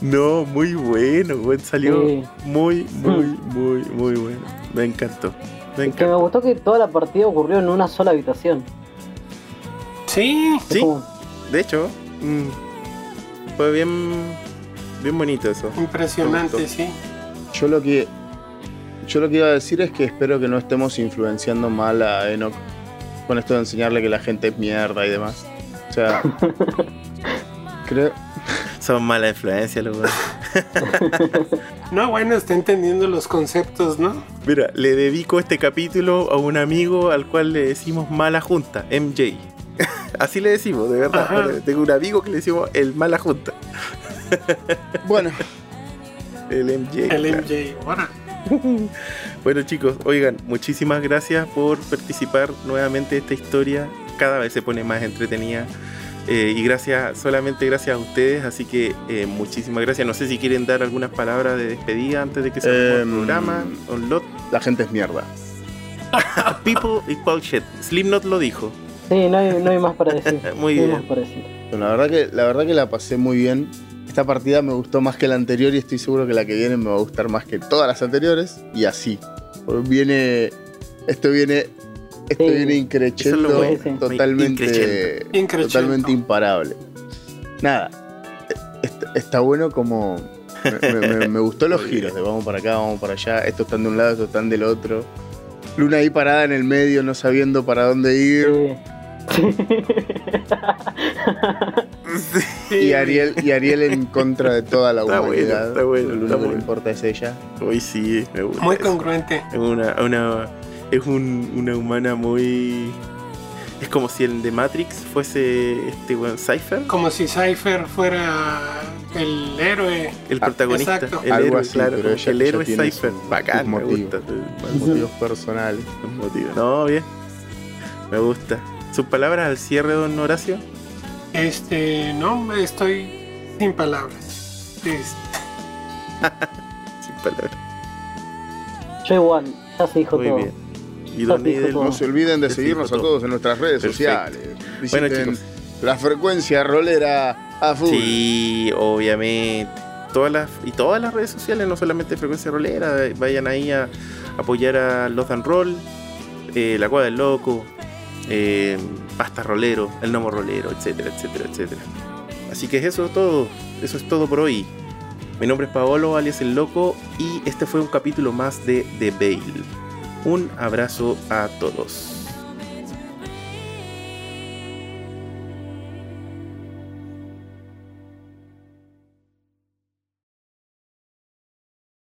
No, muy bueno, weón, salió Sí. muy, muy, muy, muy bueno. Me encantó. Me Es que me encantó. gustó que toda la partida ocurrió en una sola habitación. Sí. Es Sí. como- De hecho, mm, fue bien, bien bonito eso. Impresionante, sí. Yo lo que. Yo lo que iba a decir es que espero que no estemos influenciando mal a Enoch con esto de enseñarle que la gente es mierda y demás. O sea. creo. Son mala influencia, los. No, bueno, está entendiendo los conceptos, ¿no? Mira, le dedico este capítulo a un amigo al cual le decimos mala junta, MJ. Así le decimos, de verdad. Ajá. Tengo un amigo que le decimos el mala junta. Bueno, El MJ. El claro. MJ. Ahora. Bueno chicos, oigan, muchísimas gracias por participar nuevamente de esta historia. Cada vez se pone más entretenida. Eh, y gracias, solamente gracias a ustedes. Así que eh, muchísimas gracias. No sé si quieren dar algunas palabras de despedida antes de que se acabe el Em, programa. On lot, la gente es mierda. people equal shit. Slipknot lo dijo. Sí, no hay, no hay más para decir. Muy No bien. más para decir. Bueno, la verdad que la verdad que la pasé muy bien. Esta partida me gustó más que la anterior y estoy seguro que la que viene me va a gustar más que todas las anteriores y así. Viene esto viene esto Sí. viene es increchendo totalmente Increchendo. Increchendo. totalmente imparable. Nada. Está, está bueno como me, me- me- me gustó los giros de vamos para acá, vamos para allá, estos están de un lado, estos están del otro. Luna ahí parada en el medio, no sabiendo para dónde ir. Sí. Sí. Y Ariel, y Ariel en contra de toda la Está humanidad. bueno, está bueno, Lo único que le bueno. importa es ella. Hoy sí, me gusta. Muy eso. congruente. Es una, una- es un- una humana muy. Es como si el de Matrix fuese este weón Cypher, Como si Cypher fuera el héroe. el protagonista. exacto. El Algo héroe, así, claro. pero ella- el ella héroe tiene Cypher. Bacán, me motivos. gusta. Por motivos personales. Motivos. No, bien. Me gusta. Sus palabras al cierre, don Horacio. Este, no, estoy sin palabras. Es- Sin palabras. Yo igual, ya se dijo Muy todo. bien. Y don todo. No se olviden de seguirnos a todos en nuestras redes Perfecto. sociales. Bueno, Visiten chicos. la frecuencia rolera a full. Sí, obviamente. Todas las, y todas las redes sociales, no solamente Frecuencia Rolera, vayan ahí a apoyar a Los Dan Roll, eh, La Cueva del Loco, eh, Pasta Rolero, El Nomo Rolero, etcétera, etcétera, etcétera. Así que eso es todo, eso es todo por hoy. Mi nombre es Paolo, alias El Loco, y este fue un capítulo más de The Veil. Un abrazo a todos.